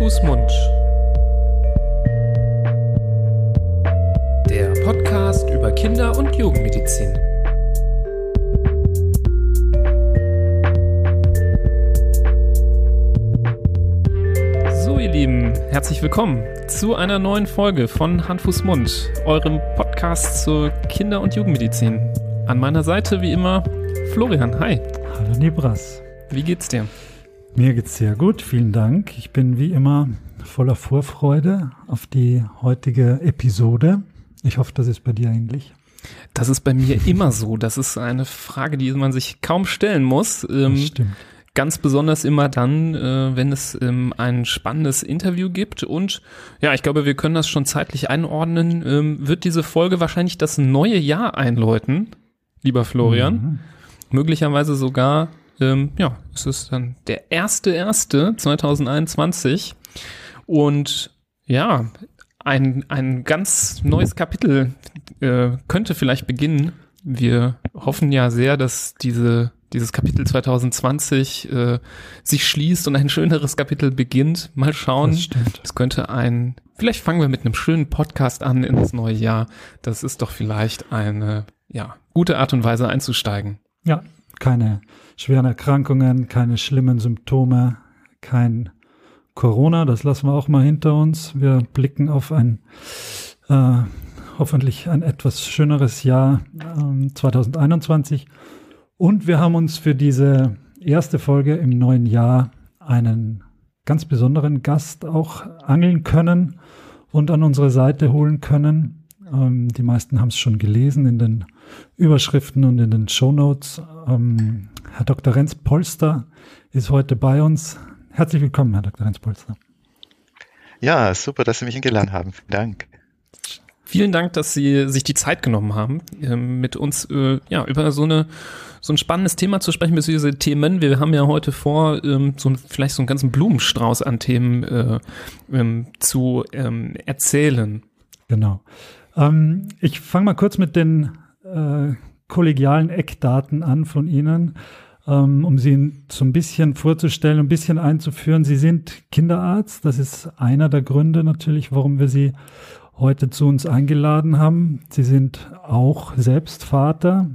Fuß, Mund. Der Podcast über Kinder- und Jugendmedizin. So, ihr Lieben, herzlich willkommen zu einer neuen Folge von Hand, Fuß, Mund, eurem Podcast zur Kinder- und Jugendmedizin. An meiner Seite wie immer Florian. Hi. Hallo Nibras. Wie geht's dir? Mir geht's sehr gut, vielen Dank. Ich bin wie immer voller Vorfreude auf die heutige Episode. Ich hoffe, das ist bei dir ähnlich. Das ist bei mir immer so. Das ist eine Frage, die man sich kaum stellen muss. Ähm, stimmt. Ganz besonders immer dann, äh, wenn es ähm, ein spannendes Interview gibt. Und ja, ich glaube, wir können das schon zeitlich einordnen. Ähm, wird diese Folge wahrscheinlich das neue Jahr einläuten, lieber Florian? Mhm. Möglicherweise sogar ähm, ja, es ist dann der erste erste 2021 und ja, ein, ein ganz neues Kapitel äh, könnte vielleicht beginnen. Wir hoffen ja sehr, dass diese dieses Kapitel 2020 äh, sich schließt und ein schöneres Kapitel beginnt. Mal schauen. Es könnte ein, vielleicht fangen wir mit einem schönen Podcast an ins neue Jahr. Das ist doch vielleicht eine, ja, gute Art und Weise einzusteigen. Ja, keine schweren Erkrankungen, keine schlimmen Symptome, kein Corona, das lassen wir auch mal hinter uns. Wir blicken auf ein äh, hoffentlich ein etwas schöneres Jahr äh, 2021. Und wir haben uns für diese erste Folge im neuen Jahr einen ganz besonderen Gast auch angeln können und an unsere Seite holen können. Ähm, die meisten haben es schon gelesen in den Überschriften und in den Show Notes. Ähm, Herr Dr. Renz Polster ist heute bei uns. Herzlich willkommen, Herr Dr. Renz Polster. Ja, super, dass Sie mich eingeladen haben. Vielen Dank. Vielen Dank, dass Sie sich die Zeit genommen haben, ähm, mit uns äh, ja, über so, eine, so ein spannendes Thema zu sprechen, beziehungsweise Themen. Wir haben ja heute vor, ähm, so vielleicht so einen ganzen Blumenstrauß an Themen äh, ähm, zu ähm, erzählen. Genau. Ähm, ich fange mal kurz mit den äh, kollegialen Eckdaten an von Ihnen, um Sie so ein bisschen vorzustellen, ein bisschen einzuführen. Sie sind Kinderarzt. Das ist einer der Gründe natürlich, warum wir Sie heute zu uns eingeladen haben. Sie sind auch selbst Vater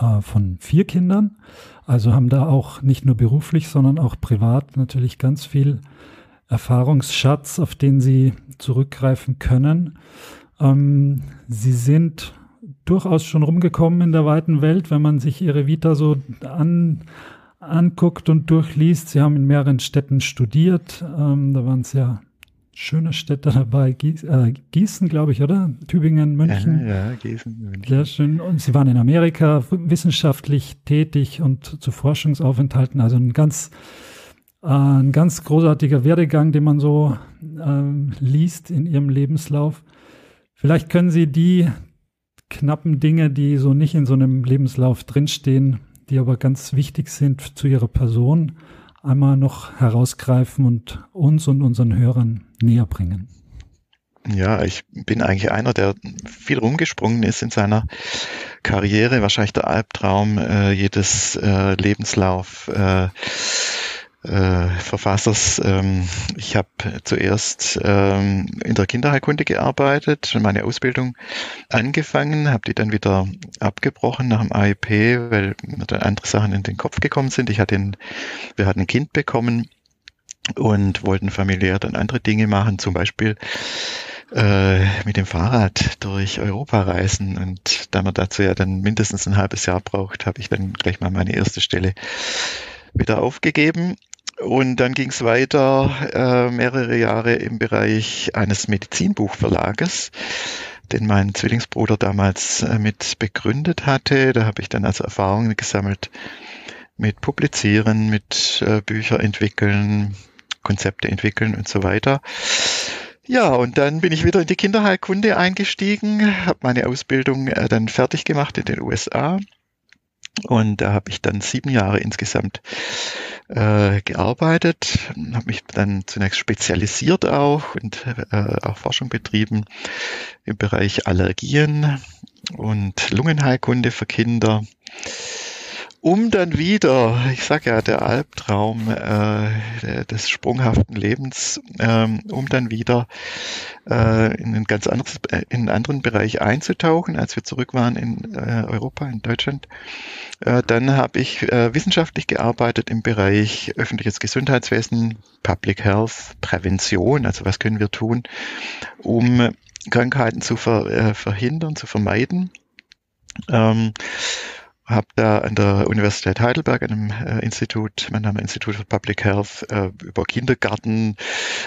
äh, von vier Kindern, also haben da auch nicht nur beruflich, sondern auch privat natürlich ganz viel Erfahrungsschatz, auf den Sie zurückgreifen können. Ähm, Sie sind durchaus schon rumgekommen in der weiten Welt, wenn man sich ihre Vita so an, anguckt und durchliest. Sie haben in mehreren Städten studiert. Ähm, da waren es ja schöne Städte dabei. Gies, äh, Gießen, glaube ich, oder? Tübingen, München. Ja, ja, Gießen, München. Sehr schön. Und Sie waren in Amerika wissenschaftlich tätig und zu Forschungsaufenthalten. Also ein ganz, äh, ein ganz großartiger Werdegang, den man so äh, liest in Ihrem Lebenslauf. Vielleicht können Sie die knappen Dinge, die so nicht in so einem Lebenslauf drinstehen, die aber ganz wichtig sind zu ihrer Person, einmal noch herausgreifen und uns und unseren Hörern näher bringen. Ja, ich bin eigentlich einer, der viel rumgesprungen ist in seiner Karriere. Wahrscheinlich der Albtraum äh, jedes äh, Lebenslauf. Äh, äh, Verfassers. Ähm, ich habe zuerst ähm, in der Kinderheilkunde gearbeitet, meine Ausbildung angefangen, habe die dann wieder abgebrochen nach dem AIP, weil mir dann andere Sachen in den Kopf gekommen sind. Ich hatte ein, wir hatten ein Kind bekommen und wollten familiär dann andere Dinge machen, zum Beispiel äh, mit dem Fahrrad durch Europa reisen. Und da man dazu ja dann mindestens ein halbes Jahr braucht, habe ich dann gleich mal meine erste Stelle wieder aufgegeben und dann ging es weiter äh, mehrere Jahre im Bereich eines Medizinbuchverlages, den mein Zwillingsbruder damals äh, mit begründet hatte. Da habe ich dann also Erfahrungen gesammelt mit Publizieren, mit äh, Bücher entwickeln, Konzepte entwickeln und so weiter. Ja, und dann bin ich wieder in die Kinderheilkunde eingestiegen, habe meine Ausbildung äh, dann fertig gemacht in den USA. Und da habe ich dann sieben Jahre insgesamt äh, gearbeitet, habe mich dann zunächst spezialisiert auch und äh, auch Forschung betrieben im Bereich Allergien und Lungenheilkunde für Kinder. Um dann wieder, ich sage ja, der Albtraum äh, des sprunghaften Lebens, ähm, um dann wieder äh, in, ein ganz anderes, äh, in einen anderen Bereich einzutauchen, als wir zurück waren in äh, Europa, in Deutschland. Äh, dann habe ich äh, wissenschaftlich gearbeitet im Bereich öffentliches Gesundheitswesen, Public Health, Prävention, also was können wir tun, um Krankheiten zu ver, äh, verhindern, zu vermeiden. Ähm, habe da an der Universität Heidelberg, einem äh, Institut, mein Name Institut für Public Health, äh, über Kindergarten,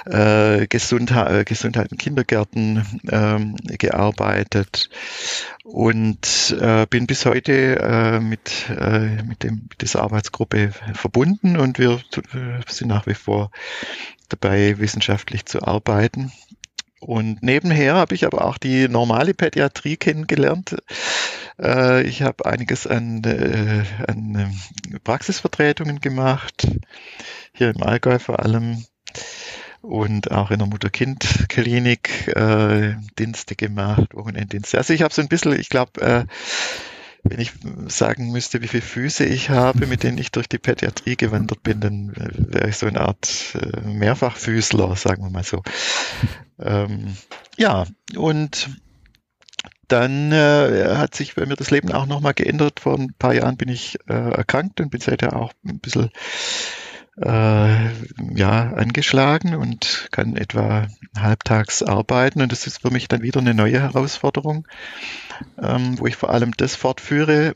äh, Gesundheit, äh, Gesundheit in Kindergärten ähm, gearbeitet und äh, bin bis heute äh, mit, mit, dem, mit dieser Arbeitsgruppe verbunden und wir sind nach wie vor dabei, wissenschaftlich zu arbeiten. Und nebenher habe ich aber auch die normale Pädiatrie kennengelernt. Äh, ich habe einiges an, äh, an äh, Praxisvertretungen gemacht, hier im Allgäu vor allem und auch in der Mutter-Kind-Klinik äh, Dienste gemacht, Wochenenddienste. Also ich habe so ein bisschen, ich glaube, äh, wenn ich sagen müsste, wie viele Füße ich habe, mit denen ich durch die Pädiatrie gewandert bin, dann wäre ich so eine Art äh, Mehrfachfüßler, sagen wir mal so. ähm, ja, und dann äh, hat sich bei mir das Leben auch nochmal geändert. Vor ein paar Jahren bin ich äh, erkrankt und bin seither auch ein bisschen äh, ja, angeschlagen und kann etwa halbtags arbeiten. Und das ist für mich dann wieder eine neue Herausforderung, ähm, wo ich vor allem das fortführe,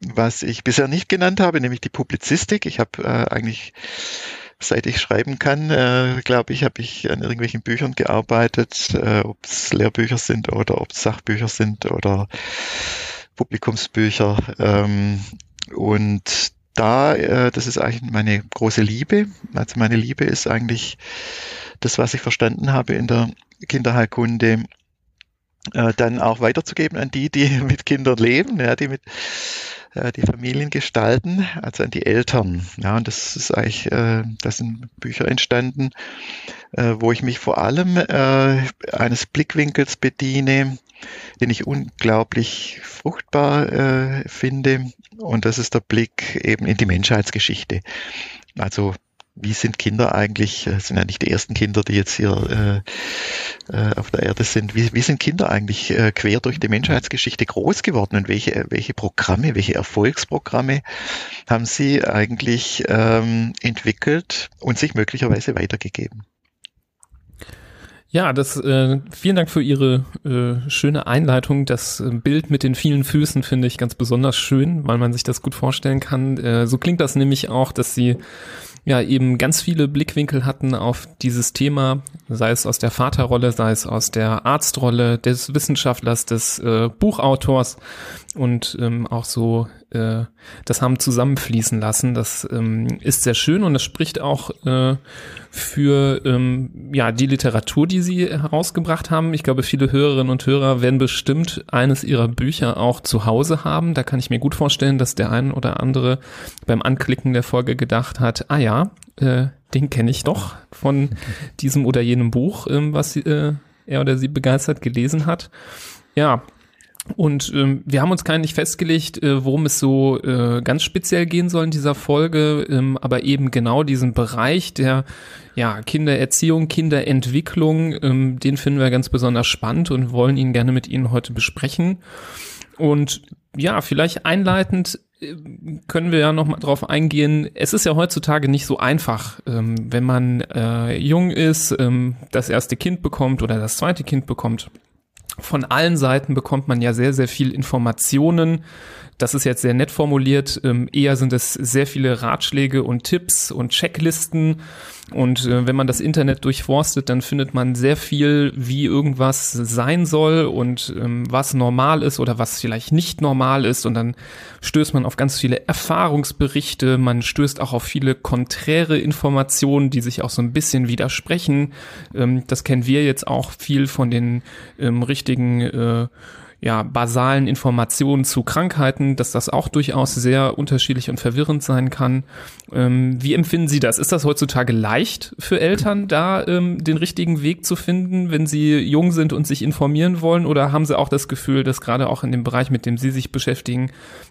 was ich bisher nicht genannt habe, nämlich die Publizistik. Ich habe äh, eigentlich seit ich schreiben kann, äh, glaube ich, habe ich an irgendwelchen Büchern gearbeitet, äh, ob es Lehrbücher sind oder ob es Sachbücher sind oder Publikumsbücher. Ähm, und da, äh, das ist eigentlich meine große Liebe. Also meine Liebe ist eigentlich das, was ich verstanden habe in der Kinderheilkunde, äh, dann auch weiterzugeben an die, die mit Kindern leben, ja, die mit äh, die Familien gestalten, also an die Eltern. Ja, und das ist eigentlich, äh, das sind Bücher entstanden, äh, wo ich mich vor allem äh, eines Blickwinkels bediene, den ich unglaublich fruchtbar äh, finde. Und das ist der Blick eben in die Menschheitsgeschichte. Also wie sind Kinder eigentlich, äh, sind ja nicht die ersten Kinder, die jetzt hier äh, äh, auf der Erde sind, wie, wie sind Kinder eigentlich äh, quer durch die Menschheitsgeschichte groß geworden und welche, welche Programme, welche Erfolgsprogramme haben sie eigentlich ähm, entwickelt und sich möglicherweise weitergegeben? Ja, das äh, vielen Dank für Ihre äh, schöne Einleitung. Das äh, Bild mit den vielen Füßen finde ich ganz besonders schön, weil man sich das gut vorstellen kann. Äh, so klingt das nämlich auch, dass Sie ja eben ganz viele Blickwinkel hatten auf dieses Thema, sei es aus der Vaterrolle, sei es aus der Arztrolle, des Wissenschaftlers, des äh, Buchautors und ähm, auch so äh, das haben zusammenfließen lassen. Das ähm, ist sehr schön und das spricht auch äh, für ähm, ja die Literatur, die sie herausgebracht haben. Ich glaube, viele Hörerinnen und Hörer werden bestimmt eines ihrer Bücher auch zu Hause haben. Da kann ich mir gut vorstellen, dass der ein oder andere beim Anklicken der Folge gedacht hat, ah ja, äh, den kenne ich doch von diesem oder jenem Buch, ähm, was äh, er oder sie begeistert gelesen hat. Ja, und ähm, wir haben uns gar nicht festgelegt, äh, worum es so äh, ganz speziell gehen soll in dieser Folge, ähm, aber eben genau diesen Bereich der ja, Kindererziehung, Kinderentwicklung, ähm, den finden wir ganz besonders spannend und wollen ihn gerne mit Ihnen heute besprechen. Und ja, vielleicht einleitend äh, können wir ja noch mal drauf eingehen. Es ist ja heutzutage nicht so einfach, ähm, wenn man äh, jung ist, ähm, das erste Kind bekommt oder das zweite Kind bekommt von allen Seiten bekommt man ja sehr, sehr viel Informationen. Das ist jetzt sehr nett formuliert. Ähm, eher sind es sehr viele Ratschläge und Tipps und Checklisten und äh, wenn man das Internet durchforstet, dann findet man sehr viel, wie irgendwas sein soll und ähm, was normal ist oder was vielleicht nicht normal ist. Und dann stößt man auf ganz viele Erfahrungsberichte, man stößt auch auf viele konträre Informationen, die sich auch so ein bisschen widersprechen. Ähm, das kennen wir jetzt auch viel von den ähm, richtigen äh, ja, basalen Informationen zu Krankheiten, dass das auch durchaus sehr unterschiedlich und verwirrend sein kann. Ähm, wie empfinden Sie das? Ist das heutzutage leicht für Eltern, da ähm, den richtigen Weg zu finden, wenn sie jung sind und sich informieren wollen? Oder haben Sie auch das Gefühl, dass gerade auch in dem Bereich, mit dem Sie sich beschäftigen,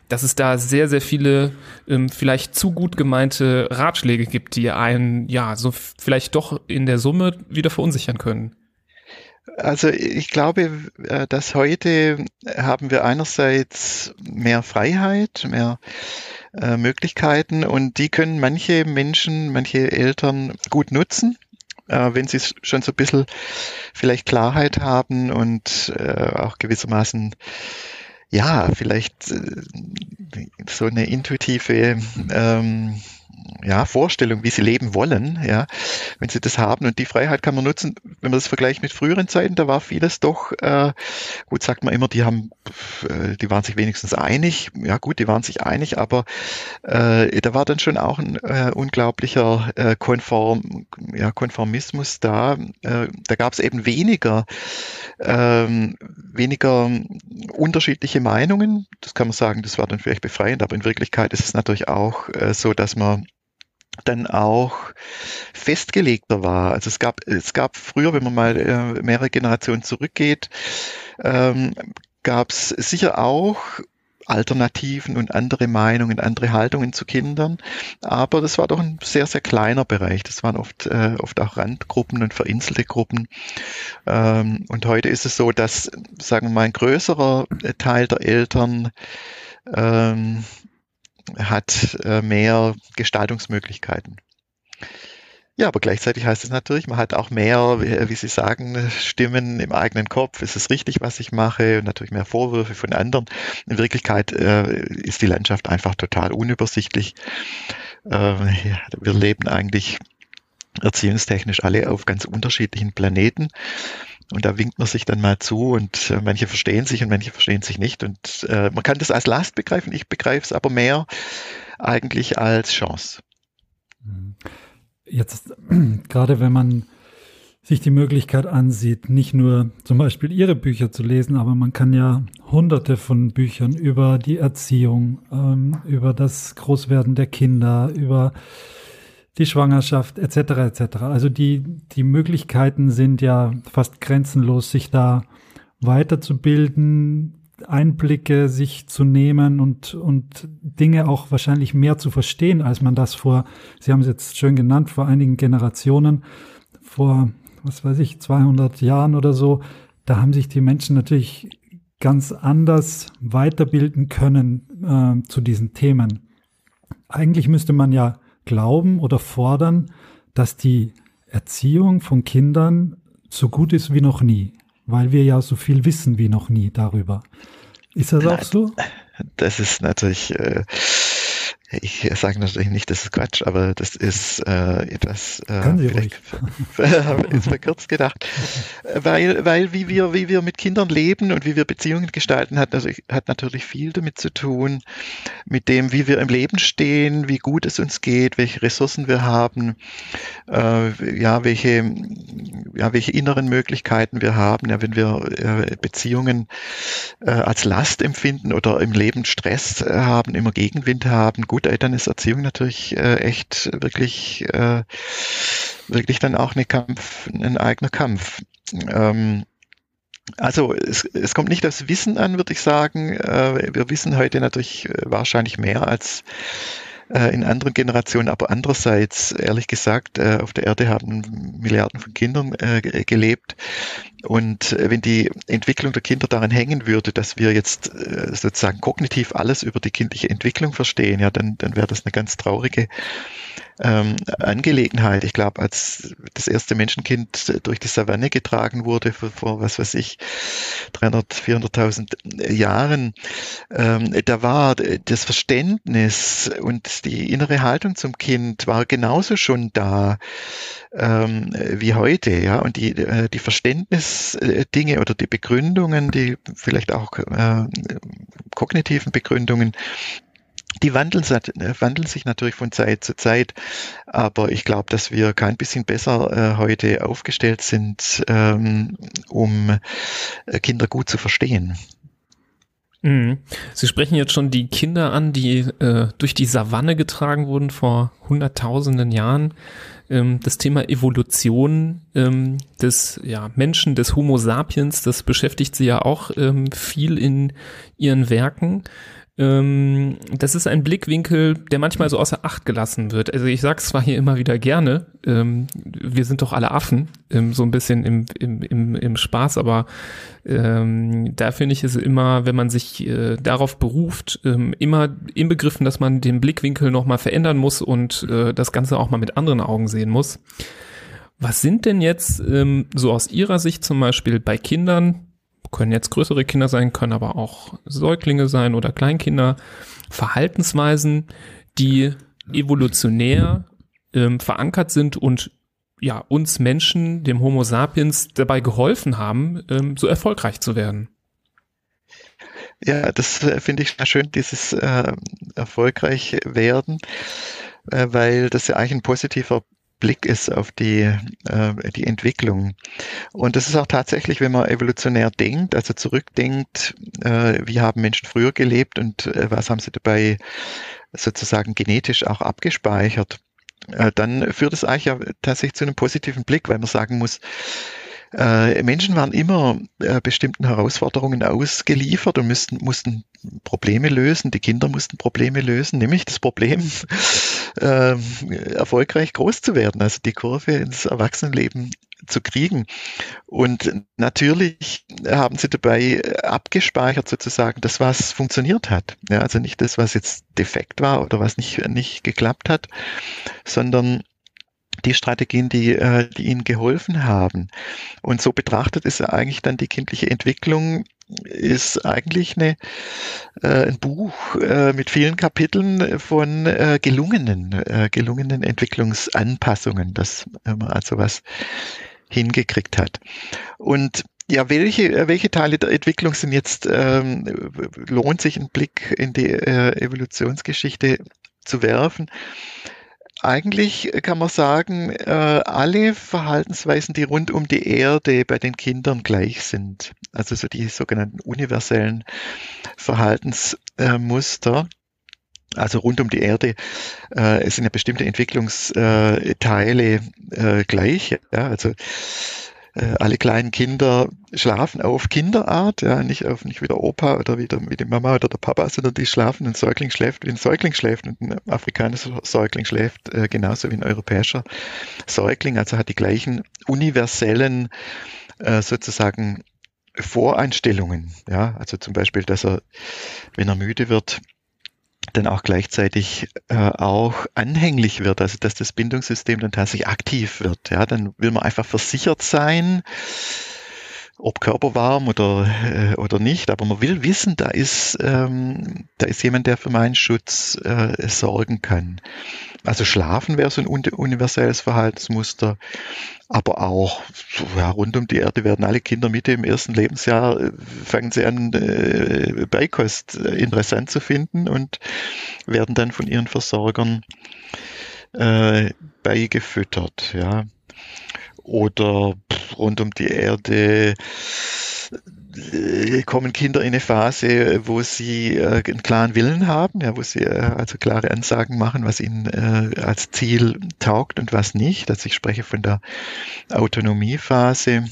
dass es da sehr, sehr viele ähm, vielleicht zu gut gemeinte Ratschläge gibt, die einen ja so vielleicht doch in der Summe wieder verunsichern können? Also ich glaube, äh, dass heute haben wir einerseits mehr Freiheit, mehr äh, Möglichkeiten und die können manche Menschen, manche Eltern gut nutzen, äh, wenn sie schon so ein bisschen vielleicht Klarheit haben und auch gewissermaßen ja, vielleicht so eine intuitive ähm, ja, Vorstellung, wie sie leben wollen, ja, wenn sie das haben. Und die Freiheit kann man nutzen, wenn man das vergleicht mit früheren Zeiten, da war vieles doch, äh, gut, sagt man immer, die haben, äh, die waren sich wenigstens einig. Ja, gut, die waren sich einig, aber äh, da war dann schon auch ein äh, unglaublicher äh, Konform, ja, Konformismus da. Äh, da gab es eben weniger, ähm, weniger unterschiedliche Meinungen. Das kann man sagen, das war dann vielleicht befreiend, aber in Wirklichkeit ist es natürlich auch äh, so, dass man dann auch festgelegter war. Also es gab, es gab früher, wenn man mal äh, mehrere Generationen zurückgeht, ähm, gab es sicher auch Alternativen und andere Meinungen, andere Haltungen zu Kindern. Aber das war doch ein sehr, sehr kleiner Bereich. Das waren oft, äh, oft auch Randgruppen und vereinzelte Gruppen. Ähm, und heute ist es so, dass, sagen wir mal, ein größerer Teil der Eltern ähm, hat äh, mehr Gestaltungsmöglichkeiten. Ja, aber gleichzeitig heißt es natürlich, man hat auch mehr, wie Sie sagen, Stimmen im eigenen Kopf. Ist es richtig, was ich mache? Und natürlich mehr Vorwürfe von anderen. In Wirklichkeit äh, ist die Landschaft einfach total unübersichtlich. Äh, ja, wir leben eigentlich erziehungstechnisch alle auf ganz unterschiedlichen Planeten. Und da winkt man sich dann mal zu und äh, manche verstehen sich und manche verstehen sich nicht. Und äh, man kann das als Last begreifen, ich begreife es aber mehr eigentlich als Chance. Jetzt, gerade wenn man sich die Möglichkeit ansieht, nicht nur zum Beispiel Ihre Bücher zu lesen, aber man kann ja hunderte von Büchern über die Erziehung, ähm, über das Großwerden der Kinder, über die Schwangerschaft etc. etc. Also die, die Möglichkeiten sind ja fast grenzenlos, sich da weiterzubilden, Einblicke sich zu nehmen und, und Dinge auch wahrscheinlich mehr zu verstehen, als man das vor, Sie haben es jetzt schön genannt, vor einigen Generationen, vor, was weiß ich, 200 Jahren oder so, da haben sich die Menschen natürlich ganz anders weiterbilden können äh, zu diesen Themen. Eigentlich müsste man ja glauben oder fordern, dass die Erziehung von Kindern so gut ist wie noch nie, weil wir ja so viel wissen wie noch nie darüber. Ist das auch so? Das ist natürlich äh, ich sage natürlich nicht, das ist Quatsch, aber das ist äh, etwas äh, ruhig. ist verkürzt gedacht, weil, weil wie wir wie wir mit Kindern leben und wie wir Beziehungen gestalten, hat also hat natürlich viel damit zu tun, mit dem, wie wir im Leben stehen, wie gut es uns geht, welche Ressourcen wir haben, äh, ja welche ja welche inneren Möglichkeiten wir haben, ja wenn wir äh, Beziehungen äh, als Last empfinden oder im Leben Stress äh, haben, immer Gegenwind haben, gut Eltern ist Erziehung natürlich äh, echt wirklich, äh, wirklich dann auch eine Kampf, ein eigener Kampf. Ähm, also es, es kommt nicht das Wissen an, würde ich sagen. Äh, wir wissen heute natürlich äh, wahrscheinlich mehr als äh, in anderen Generationen, aber andererseits, ehrlich gesagt, äh, auf der Erde haben Milliarden von Kindern äh, gelebt. Und wenn die Entwicklung der Kinder daran hängen würde, dass wir jetzt sozusagen kognitiv alles über die kindliche Entwicklung verstehen, ja, dann, dann wäre das eine ganz traurige ähm, Angelegenheit. Ich glaube, als das erste Menschenkind durch die Savanne getragen wurde vor, vor was weiß ich 300, 400.000 Jahren, ähm, da war das Verständnis und die innere Haltung zum Kind war genauso schon da ähm, wie heute, ja. Und die äh, die Verständnisdinge oder die Begründungen, die vielleicht auch äh, kognitiven Begründungen, die wandeln, äh, wandeln, sich natürlich von Zeit zu Zeit, aber ich glaube, dass wir kein bisschen besser äh, heute aufgestellt sind, ähm, um äh, Kinder gut zu verstehen. Mhm. Sie sprechen jetzt schon die Kinder an, die äh, durch die Savanne getragen wurden vor hunderttausenden Jahren. Ähm, das Thema Evolution ähm, des ja, Menschen, des Homo sapiens, das beschäftigt Sie ja auch ähm, viel in Ihren Werken. Ähm, das ist ein Blickwinkel, der manchmal so außer Acht gelassen wird. Also ich sage es zwar hier immer wieder gerne, ähm, wir sind doch alle Affen, ähm, so ein bisschen im, im, im, im Spaß, aber ähm, da finde ich es immer, wenn man sich äh, darauf beruft, ähm, immer im Begriffen, dass man den Blickwinkel nochmal verändern muss und äh, das Ganze auch mal mit anderen Augen sehen muss. Was sind denn jetzt ähm, so aus Ihrer Sicht zum Beispiel bei Kindern, können jetzt größere Kinder sein, können aber auch Säuglinge sein oder Kleinkinder, Verhaltensweisen, die evolutionär ähm, verankert sind und ja, uns Menschen, dem Homo sapiens, dabei geholfen haben, ähm, so erfolgreich zu werden. Ja, das äh, finde ich sehr schön, dieses äh, erfolgreich werden, äh, weil das ja eigentlich ein positiver Blick ist auf die, äh, die Entwicklung. Und das ist auch tatsächlich, wenn man evolutionär denkt, also zurückdenkt, äh, wie haben Menschen früher gelebt und äh, was haben sie dabei sozusagen genetisch auch abgespeichert, äh, dann führt es eigentlich ja tatsächlich zu einem positiven Blick, weil man sagen muss, äh, Menschen waren immer äh, bestimmten Herausforderungen ausgeliefert und müssten, mussten Probleme lösen. Die Kinder mussten Probleme lösen, nämlich das Problem, äh, erfolgreich groß zu werden, also die Kurve ins Erwachsenenleben zu kriegen. Und natürlich haben sie dabei abgespeichert sozusagen das, was funktioniert hat. Ja, also nicht das, was jetzt defekt war oder was nicht, nicht geklappt hat, sondern die Strategien, die, äh, die ihnen geholfen haben. Und so betrachtet ist eigentlich dann die kindliche Entwicklung ist eigentlich eine, äh, ein Buch äh, mit vielen Kapiteln von äh, gelungenen, äh, gelungenen Entwicklungsanpassungen, dass man also was hingekriegt hat. Und ja, welche, äh, welche Teile der Entwicklung sind jetzt, ähm, lohnt sich ein Blick in die äh, Evolutionsgeschichte zu werfen? Eigentlich kann man sagen, äh, alle Verhaltensweisen, die rund um die Erde bei den Kindern gleich sind, also so die sogenannten universellen Verhaltensmuster, also rund um die Erde äh, sind ja bestimmte Entwicklungsteile äh, gleich. Ja, also äh, alle kleinen Kinder schlafen auf Kinderart, ja, nicht auf nicht wie der Opa oder wie, der, wie die Mama oder der Papa, sondern die schlafen, ein Säugling schläft, wie ein Säugling schläft und ein afrikanischer Säugling schläft äh, genauso wie ein europäischer Säugling, also hat die gleichen universellen äh, sozusagen Voreinstellungen, ja, also zum Beispiel, dass er, wenn er müde wird, dann auch gleichzeitig äh, auch anhänglich wird, also dass das Bindungssystem dann tatsächlich aktiv wird. Ja, dann will man einfach versichert sein, ob körperwarm oder, äh, oder nicht, aber man will wissen, da ist, ähm, da ist jemand, der für meinen Schutz äh, sorgen kann. Also Schlafen wäre so ein universelles Verhaltensmuster, aber auch ja, rund um die Erde werden alle Kinder Mitte im ersten Lebensjahr, äh, fangen sie an, äh, Beikost äh, interessant zu finden und werden dann von ihren Versorgern äh, beigefüttert. Ja oder rund um die Erde kommen Kinder in eine Phase, wo sie äh, einen klaren Willen haben, ja, wo sie äh, also klare Ansagen machen, was ihnen äh, als Ziel taugt und was nicht. Also ich spreche von der Autonomiephase,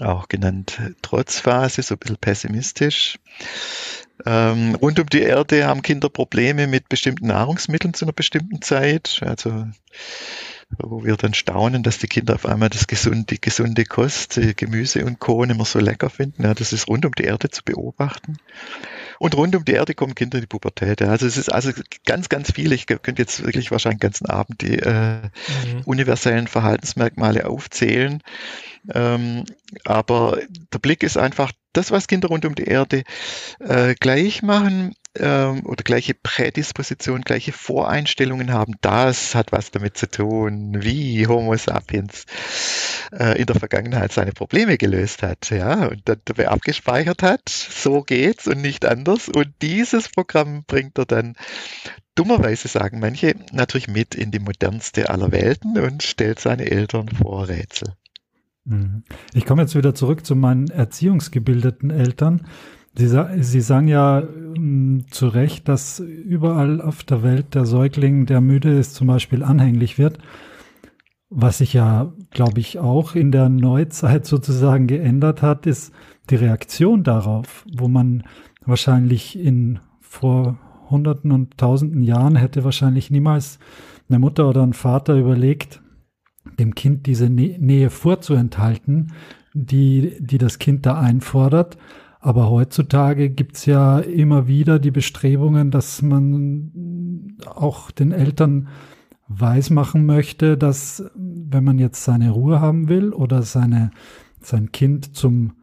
auch genannt Trotzphase, so ein bisschen pessimistisch. Ähm, rund um die Erde haben Kinder Probleme mit bestimmten Nahrungsmitteln zu einer bestimmten Zeit. Also wo wir dann staunen, dass die Kinder auf einmal das gesunde, die gesunde Kost, Gemüse und Co. immer so lecker finden. Ja, das ist rund um die Erde zu beobachten. Und rund um die Erde kommen Kinder in die Pubertät. Also es ist also ganz, ganz viel. Ich könnte jetzt wirklich wahrscheinlich den ganzen Abend die äh, mhm. universellen Verhaltensmerkmale aufzählen. Ähm, aber der Blick ist einfach das, was Kinder rund um die Erde äh, gleich machen, ähm, oder gleiche Prädisposition, gleiche Voreinstellungen haben, das hat was damit zu tun, wie Homo sapiens äh, in der Vergangenheit seine Probleme gelöst hat, ja, und dann dabei abgespeichert hat, so geht's und nicht anders. Und dieses Programm bringt er dann dummerweise sagen manche natürlich mit in die modernste aller Welten und stellt seine Eltern vor Rätsel. Mhm. Ich komme jetzt wieder zurück zu meinen erziehungsgebildeten Eltern. Sie, Sie sagen ja ähm, zu Recht, dass überall auf der Welt der Säugling, der müde ist, zum Beispiel anhänglich wird. Was sich ja, glaube ich, auch in der Neuzeit sozusagen geändert hat, ist die Reaktion darauf, wo man wahrscheinlich in vor Hunderten und Tausenden Jahren hätte wahrscheinlich niemals eine Mutter oder ein Vater überlegt, dem Kind diese Nähe vorzuenthalten, die, die das Kind da einfordert. Aber heutzutage gibt's ja immer wieder die Bestrebungen, dass man auch den Eltern weismachen möchte, dass wenn man jetzt seine Ruhe haben will oder seine, sein Kind zum,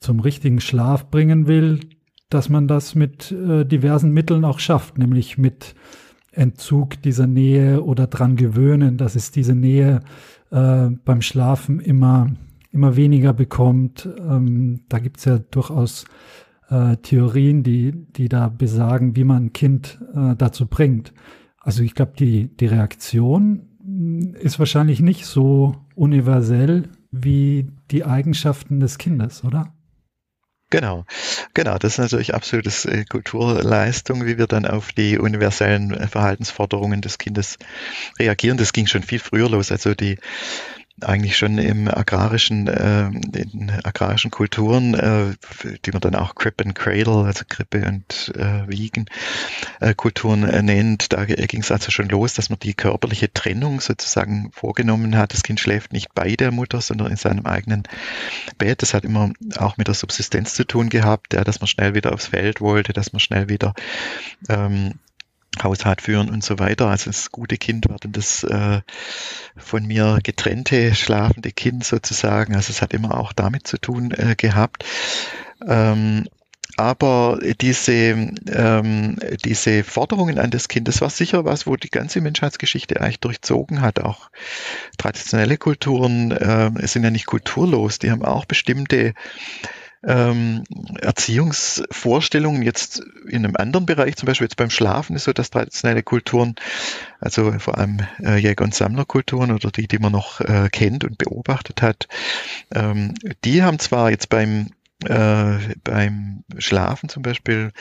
zum richtigen Schlaf bringen will, dass man das mit äh, diversen Mitteln auch schafft, nämlich mit Entzug dieser Nähe oder dran gewöhnen, dass es diese Nähe äh, beim Schlafen immer, immer weniger bekommt. Ähm, da gibt's ja durchaus äh, Theorien, die, die da besagen, wie man ein Kind äh, dazu bringt. Also ich glaube, die, die Reaktion mm, ist wahrscheinlich nicht so universell wie die Eigenschaften des Kindes, oder? Genau, genau. Das ist natürlich absolutes äh, Kulturleistung, wie wir dann auf die universellen äh, Verhaltensforderungen des Kindes reagieren. Das ging schon viel früher los. Also die eigentlich schon im agrarischen, äh, in agrarischen Kulturen, äh, die man dann auch Crip and Cradle, also Krippe und äh, Wiegen äh, Kulturen äh, nennt. Da ging es also schon los, dass man die körperliche Trennung sozusagen vorgenommen hat. Das Kind schläft nicht bei der Mutter, sondern in seinem eigenen Bett. Das hat immer auch mit der Subsistenz zu tun gehabt, ja, dass man schnell wieder aufs Feld wollte, dass man schnell wieder ähm, Haushalt führen und so weiter. Also das gute Kind war dann das äh, von mir getrennte, schlafende Kind sozusagen. Also es hat immer auch damit zu tun äh, gehabt. Ähm, aber diese, ähm, diese Forderungen an das Kind, das war sicher was, wo die ganze Menschheitsgeschichte eigentlich durchzogen hat. Auch traditionelle Kulturen äh, sind ja nicht kulturlos, die haben auch bestimmte ähm, Erziehungsvorstellungen jetzt in einem anderen Bereich, zum Beispiel jetzt beim Schlafen ist so, dass traditionelle Kulturen, also vor allem äh, Jäger- und Sammlerkulturen oder die, die man noch äh, kennt und beobachtet hat, ähm, die haben zwar jetzt beim äh, beim Schlafen zum Beispiel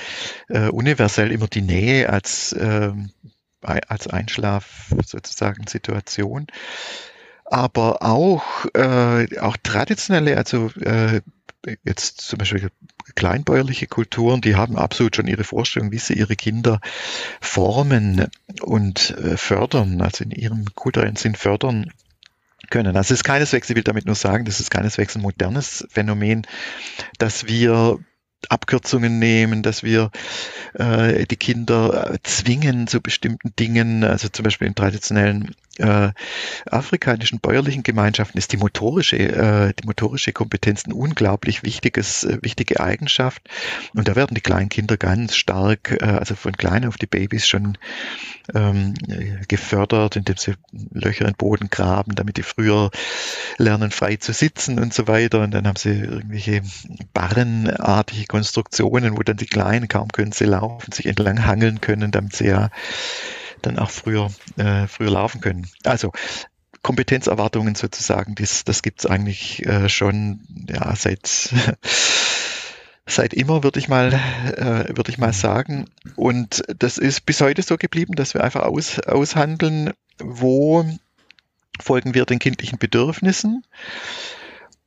äh, universell immer die Nähe als, äh, als Einschlaf sozusagen Situation. Aber auch, äh, auch traditionelle, also äh, jetzt zum Beispiel kleinbäuerliche Kulturen, die haben absolut schon ihre Vorstellung, wie sie ihre Kinder formen und äh, fördern, also in ihrem kulturellen Sinn fördern können. Also es ist keineswegs, ich will damit nur sagen, das ist keineswegs ein modernes Phänomen, dass wir Abkürzungen nehmen, dass wir äh, die Kinder äh, zwingen zu bestimmten Dingen. Also zum Beispiel in traditionellen äh, afrikanischen bäuerlichen Gemeinschaften ist die motorische, äh, die motorische Kompetenz ein unglaublich wichtiges, äh, wichtige Eigenschaft. Und da werden die kleinen Kinder ganz stark, äh, also von klein auf die Babys schon ähm, gefördert, indem sie Löcher in den Boden graben, damit die früher lernen, frei zu sitzen und so weiter. Und dann haben sie irgendwelche barrenartige Konstruktionen, wo dann die Kleinen, kaum können sie laufen, sich entlang hangeln können, damit sie ja dann auch früher, äh, früher laufen können. Also Kompetenzerwartungen sozusagen, das, das gibt es eigentlich äh, schon ja, seit seit immer, würde ich mal, äh, würde ich mal sagen. Und das ist bis heute so geblieben, dass wir einfach aus, aushandeln, wo folgen wir den kindlichen Bedürfnissen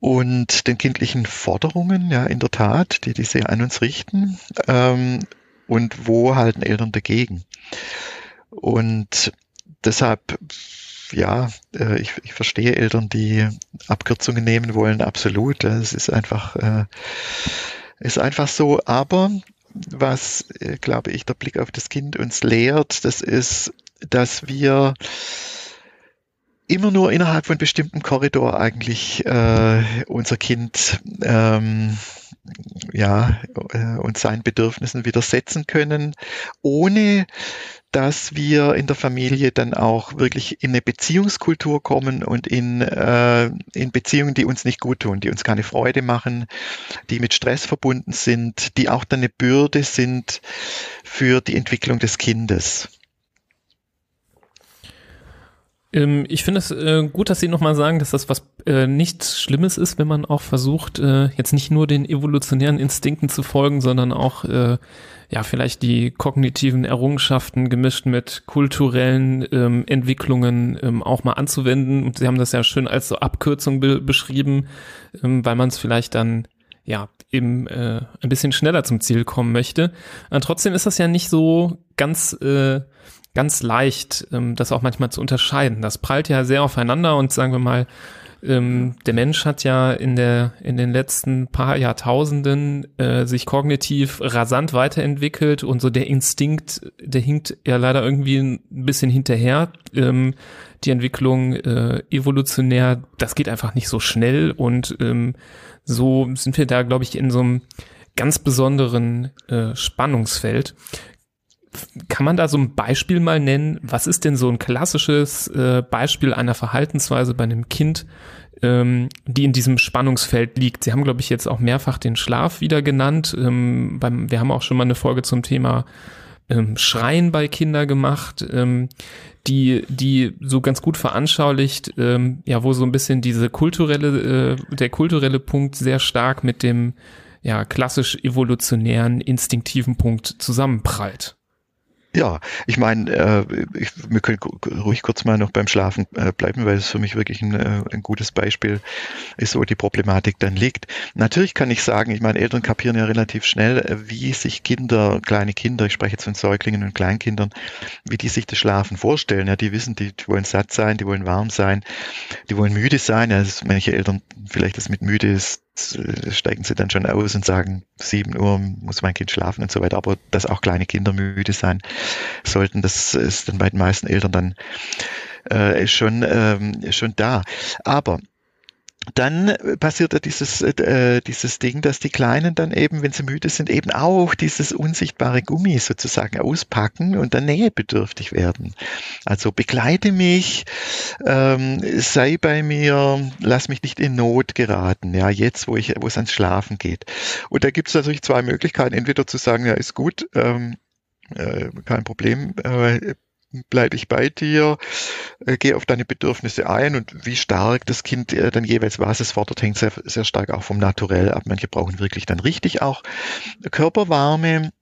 und den kindlichen Forderungen, ja, in der Tat, die, die sie an uns richten, ähm, und wo halten Eltern dagegen. Und deshalb, ja, äh, ich, ich verstehe Eltern, die Abkürzungen nehmen wollen, absolut. Es ist einfach, äh, ist einfach so. Aber was, äh, glaube ich, der Blick auf das Kind uns lehrt, das ist, dass wir immer nur innerhalb von bestimmten Korridor eigentlich äh, unser Kind ähm, ja äh, und seinen Bedürfnissen widersetzen können, ohne dass wir in der Familie dann auch wirklich in eine Beziehungskultur kommen und in, äh, in Beziehungen, die uns nicht gut tun, die uns keine Freude machen, die mit Stress verbunden sind, die auch dann eine Bürde sind für die Entwicklung des Kindes. Ähm, ich finde es äh, gut, dass Sie nochmal sagen, dass das was äh, nichts Schlimmes ist, wenn man auch versucht, äh, jetzt nicht nur den evolutionären Instinkten zu folgen, sondern auch äh, ja vielleicht die kognitiven Errungenschaften gemischt mit kulturellen ähm, Entwicklungen ähm, auch mal anzuwenden. Und Sie haben das ja schön als so Abkürzung be beschrieben, ähm, weil man es vielleicht dann ja eben äh, ein bisschen schneller zum Ziel kommen möchte. Und trotzdem ist das ja nicht so ganz äh, ganz leicht, ähm, das auch manchmal zu unterscheiden. Das prallt ja sehr aufeinander und sagen wir mal, ähm, der Mensch hat ja in der in den letzten paar Jahrtausenden äh, sich kognitiv rasant weiterentwickelt und so der Instinkt, der hinkt ja leider irgendwie ein bisschen hinterher. Ähm, die Entwicklung äh, evolutionär, das geht einfach nicht so schnell und ähm, so sind wir da, glaube ich, in so einem ganz besonderen äh, Spannungsfeld. Kann man da so ein Beispiel mal nennen? Was ist denn so ein klassisches äh, Beispiel einer Verhaltensweise bei einem Kind, ähm, die in diesem Spannungsfeld liegt? Sie haben, glaube ich, jetzt auch mehrfach den Schlaf wieder genannt. Ähm, beim, wir haben auch schon mal eine Folge zum Thema ähm, Schreien bei Kindern gemacht, ähm, die, die so ganz gut veranschaulicht, ähm, ja, wo so ein bisschen diese kulturelle, äh, der kulturelle Punkt sehr stark mit dem ja, klassisch evolutionären, instinktiven Punkt zusammenprallt. Ja, ich meine, äh, wir können ruhig kurz mal noch beim Schlafen äh, bleiben, weil es für mich wirklich ein, äh, ein gutes Beispiel ist, wo die Problematik dann liegt. Natürlich kann ich sagen, ich meine, Eltern kapieren ja relativ schnell, äh, wie sich Kinder, kleine Kinder, ich spreche jetzt von Säuglingen und Kleinkindern, wie die sich das Schlafen vorstellen. Ja, die wissen, die, die wollen satt sein, die wollen warm sein, die wollen müde sein. Ja, das, manche Eltern vielleicht das mit müde ist steigen sie dann schon aus und sagen, sieben Uhr muss mein Kind schlafen und so weiter. Aber dass auch kleine Kinder müde sein sollten, das ist dann bei den meisten Eltern dann äh, schon, ähm, schon da. Aber dann passiert ja dieses, äh, dieses Ding, dass die Kleinen dann eben, wenn sie müde sind, eben auch dieses unsichtbare Gummi sozusagen auspacken und dann nähebedürftig werden. Also begleite mich, ähm, sei bei mir, lass mich nicht in Not geraten, ja, jetzt, wo ich, wo es ans Schlafen geht. Und da gibt es natürlich zwei Möglichkeiten, entweder zu sagen, ja, ist gut, ähm, äh, kein Problem, äh, bleibe ich bei dir, äh, gehe auf deine Bedürfnisse ein und wie stark das Kind äh, dann jeweils was es fordert, hängt sehr, sehr stark auch vom Naturell ab. Manche brauchen wirklich dann richtig auch körperwarme,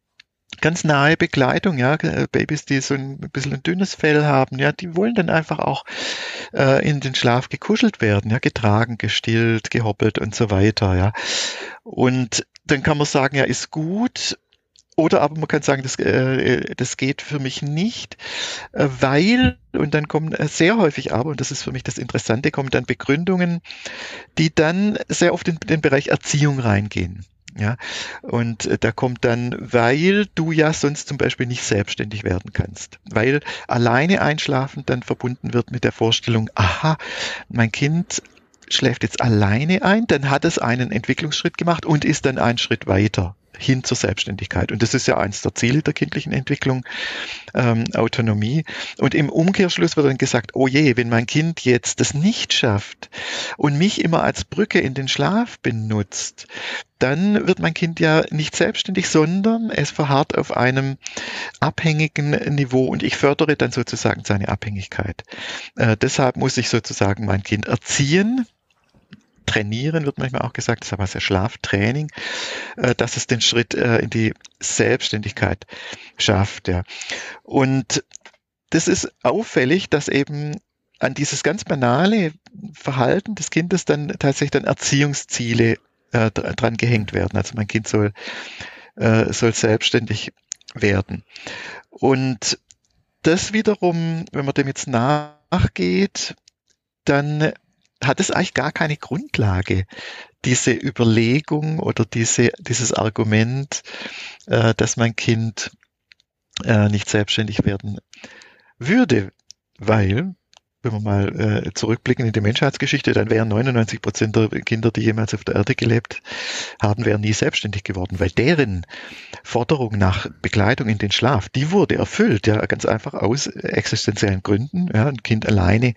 ganz nahe Begleitung, ja, äh, Babys, die so ein bisschen ein dünnes Fell haben, ja, die wollen dann einfach auch äh, in den Schlaf gekuschelt werden, ja, getragen, gestillt, gehoppelt und so weiter, ja. Und dann kann man sagen, ja, ist gut, oder aber man kann sagen, das, äh, das geht für mich nicht, äh, weil, und dann kommen äh, sehr häufig aber, und das ist für mich das Interessante, kommen dann Begründungen, die dann sehr oft in den Bereich Erziehung reingehen. Ja, und äh, da kommt dann, weil du ja sonst zum Beispiel nicht selbstständig werden kannst, weil alleine einschlafen dann verbunden wird mit der Vorstellung, aha, mein Kind schläft jetzt alleine ein, dann hat es einen Entwicklungsschritt gemacht und ist dann einen Schritt weiter hin zur Selbstständigkeit. Und das ist ja eines der Ziele der kindlichen Entwicklung, ähm, Autonomie. Und im Umkehrschluss wird dann gesagt, oh je, wenn mein Kind jetzt das nicht schafft und mich immer als Brücke in den Schlaf benutzt, dann wird mein Kind ja nicht selbstständig, sondern es verharrt auf einem abhängigen Niveau und ich fördere dann sozusagen seine Abhängigkeit. Äh, deshalb muss ich sozusagen mein Kind erziehen, trainieren, wird manchmal auch gesagt, das ist aber sehr Schlaftraining, äh, dass es den Schritt äh, in die Selbstständigkeit schafft. Ja. Und das ist auffällig, dass eben an dieses ganz banale Verhalten des Kindes dann tatsächlich dann Erziehungsziele äh, dran gehängt werden. Also mein Kind soll, soll selbstständig werden. Und das wiederum, wenn man dem jetzt nachgeht, dann hat es eigentlich gar keine Grundlage, diese Überlegung oder diese, dieses Argument, äh, dass mein Kind äh, nicht selbstständig werden würde, weil wenn wir mal äh, zurückblicken in die Menschheitsgeschichte, dann wären 99 Prozent der Kinder, die jemals auf der Erde gelebt haben, wären nie selbstständig geworden, weil deren Forderung nach Begleitung in den Schlaf, die wurde erfüllt, ja, ganz einfach aus existenziellen Gründen. Ja, ein Kind alleine,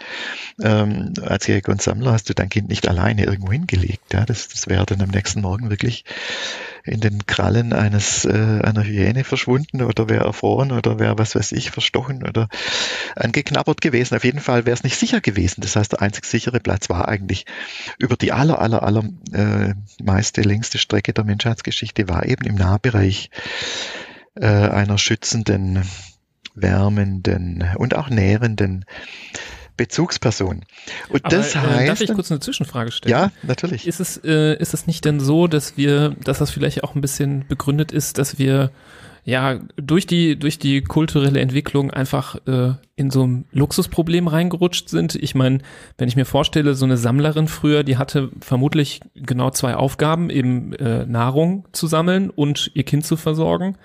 ähm, als Jäger und Sammler hast du dein Kind nicht alleine irgendwo hingelegt. Ja, das, das wäre dann am nächsten Morgen wirklich in den Krallen eines äh, einer Hyäne verschwunden oder wäre erfroren oder wäre was weiß ich verstochen oder angeknabbert gewesen. Auf jeden Fall wäre es nicht sicher gewesen. Das heißt, der einzig sichere Platz war eigentlich über die aller aller aller äh, meiste längste Strecke der Menschheitsgeschichte war eben im Nahbereich äh, einer schützenden, wärmenden und auch nährenden Bezugsperson. Und Aber, das äh, heißt. darf ich kurz eine Zwischenfrage stellen? Ja, natürlich. Ist es, äh, ist es nicht denn so, dass wir, dass das vielleicht auch ein bisschen begründet ist, dass wir ja durch die durch die kulturelle Entwicklung einfach äh, in so ein Luxusproblem reingerutscht sind. Ich meine, wenn ich mir vorstelle, so eine Sammlerin früher, die hatte vermutlich genau zwei Aufgaben, eben äh, Nahrung zu sammeln und ihr Kind zu versorgen.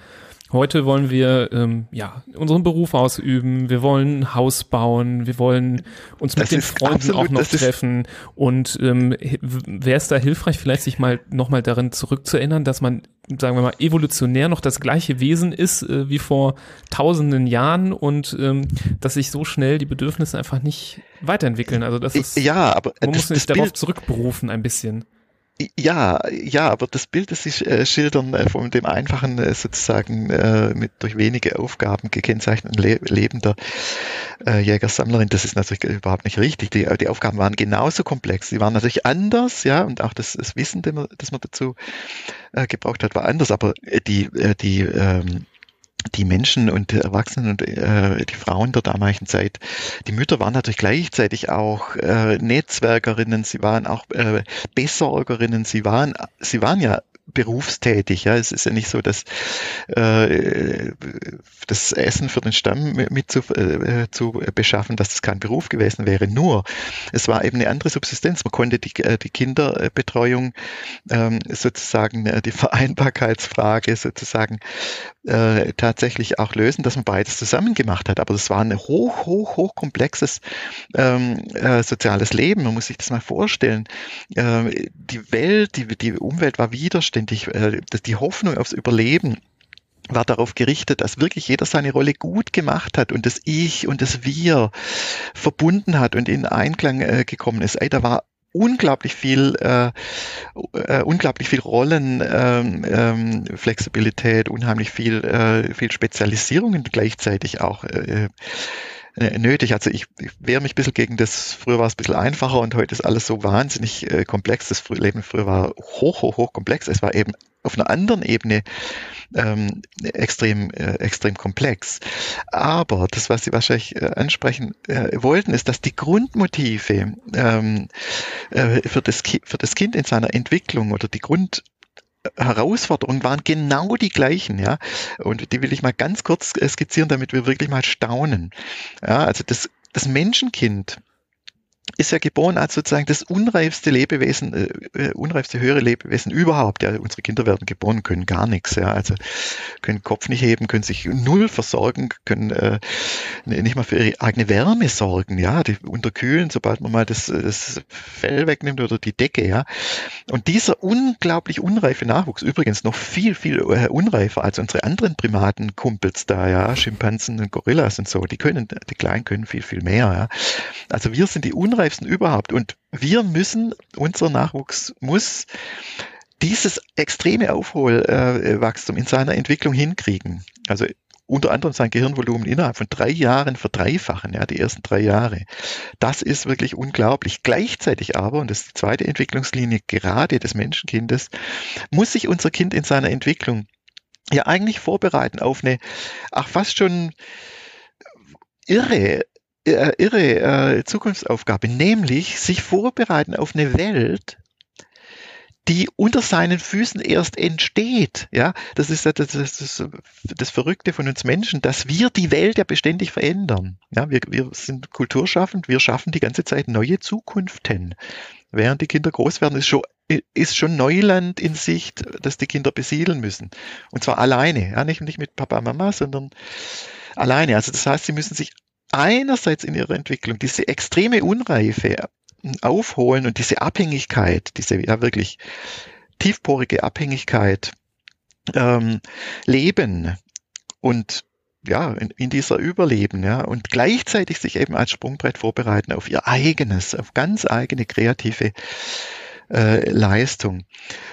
Heute wollen wir ähm, ja unseren Beruf ausüben, wir wollen ein Haus bauen, wir wollen uns mit Das den ist Freunden absolut- auch noch treffen. Und ähm, wäre es da hilfreich, vielleicht sich mal nochmal darin zurückzuerinnern, dass man, sagen wir mal, evolutionär noch das gleiche Wesen ist äh, wie vor tausenden Jahren und ähm, dass sich so schnell die Bedürfnisse einfach nicht weiterentwickeln. Also das ist, ja, aber man das, muss sich darauf Bild, zurückberufen ein bisschen. Ja, ja, aber das Bild, das Sie äh, schildern äh, von dem einfachen, äh, sozusagen mit durch wenige Aufgaben gekennzeichneten Le Leben der äh, Jägersammlerin, das ist natürlich überhaupt nicht richtig. Die, die Aufgaben waren genauso komplex. Sie waren natürlich anders, ja, und auch das, das Wissen, das man, das man dazu gebraucht hat, war anders. Aber die, die ähm, die Menschen und die Erwachsenen und äh, die Frauen der damaligen Zeit, die Mütter waren natürlich gleichzeitig auch äh, Netzwerkerinnen, sie waren auch äh, Besorgerinnen, sie waren, sie waren ja berufstätig. Ja, es ist ja nicht so, dass äh, das Essen für den Stamm mit zu, äh, zu beschaffen, dass das kein Beruf gewesen wäre. Nur, es war eben eine andere Subsistenz. Man konnte die, äh, die Kinderbetreuung ähm, sozusagen äh, die Vereinbarkeitsfrage sozusagen äh, tatsächlich auch lösen, dass man beides zusammen gemacht hat. Aber das war ein hoch, hoch, hoch komplexes ähm, äh, soziales Leben. Man muss sich das mal vorstellen. Äh, die Welt, die, die Umwelt war widerständig. Äh, das, die Hoffnung aufs Überleben war darauf gerichtet, dass wirklich jeder seine Rolle gut gemacht hat und das Ich und das Wir verbunden hat und in Einklang äh, gekommen ist. Ey, da war unglaublich viel, äh, äh, unglaublich viel Rollen, ähm, ähm, unheimlich viel, äh, viel Spezialisierung und gleichzeitig auch äh, äh, nötig. Also ich, ich wehre mich ein bisschen gegen das, früher war es ein bisschen einfacher und heute ist alles so wahnsinnig äh, komplex. Das Leben früher war hoch, hoch, hoch komplex. Es war eben auf einer anderen Ebene ähm, extrem, äh, extrem komplex. Aber das, was Sie wahrscheinlich äh, ansprechen äh, wollten, ist, dass die Grundmotive ähm, äh, für, das für das Kind in seiner Entwicklung oder die Grund Herausforderungen waren genau die gleichen, ja. Und die will ich mal ganz kurz skizzieren, damit wir wirklich mal staunen. Ja, also das, das Menschenkind ist ja geboren als sozusagen das unreifste Lebewesen, äh, unreifste höhere Lebewesen überhaupt. Ja, unsere Kinder werden geboren, können gar nichts, ja, also können Kopf nicht heben, können sich null versorgen, können äh, nicht mal für ihre eigene Wärme sorgen, ja, die unterkühlen, sobald man mal das, das Fell wegnimmt oder die Decke, ja. Und dieser unglaublich unreife Nachwuchs, übrigens noch viel, viel äh, unreifer als unsere anderen Primatenkumpels da, ja, Schimpansen und Gorillas und so, die können, die Kleinen können viel, viel mehr, ja. Also wir sind die unreifsten überhaupt und wir müssen, unser Nachwuchs muss dieses extreme Aufholwachstum in seiner Entwicklung hinkriegen. Also unter anderem sein Gehirnvolumen innerhalb von drei Jahren verdreifachen, ja, die ersten drei Jahre. Das ist wirklich unglaublich. Gleichzeitig aber, und das ist die zweite Entwicklungslinie gerade des Menschenkindes, muss sich unser Kind in seiner Entwicklung ja eigentlich vorbereiten auf eine, ach fast schon irre, äh, irre äh, Zukunftsaufgabe, nämlich sich vorbereiten auf eine Welt, die unter seinen Füßen erst entsteht. Ja, das ist das, das, das, das Verrückte von uns Menschen, dass wir die Welt ja beständig verändern. Ja, wir, wir sind kulturschaffend, wir schaffen die ganze Zeit neue Zukunften. Während die Kinder groß werden, ist schon, ist schon Neuland in Sicht, dass die Kinder besiedeln müssen. Und zwar alleine, ja, nicht, nicht mit Papa, Mama, sondern alleine. Also das heißt, sie müssen sich einerseits in ihrer Entwicklung diese extreme Unreife aufholen und diese Abhängigkeit, diese ja wirklich tiefporige Abhängigkeit ähm, leben und ja, in, in, dieser Überleben, ja, und gleichzeitig sich eben als Sprungbrett vorbereiten auf ihr eigenes, auf ganz eigene kreative äh, Leistung.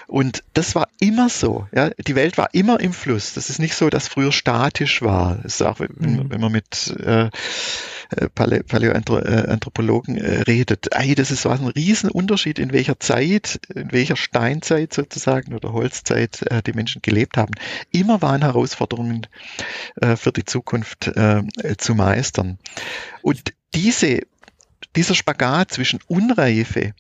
Und das war immer so. Ja? Die Welt war immer im Fluss. Das ist nicht so, dass früher statisch war. Das ist auch, wenn, mhm. wenn man mit äh, äh Paläoanthropologen äh, redet. Ey, das ist so ein Riesenunterschied, in welcher Zeit, in welcher Steinzeit sozusagen oder Holzzeit äh, die Menschen gelebt haben. Immer waren Herausforderungen äh, für die Zukunft äh, zu meistern. Und diese, dieser Spagat zwischen Unreife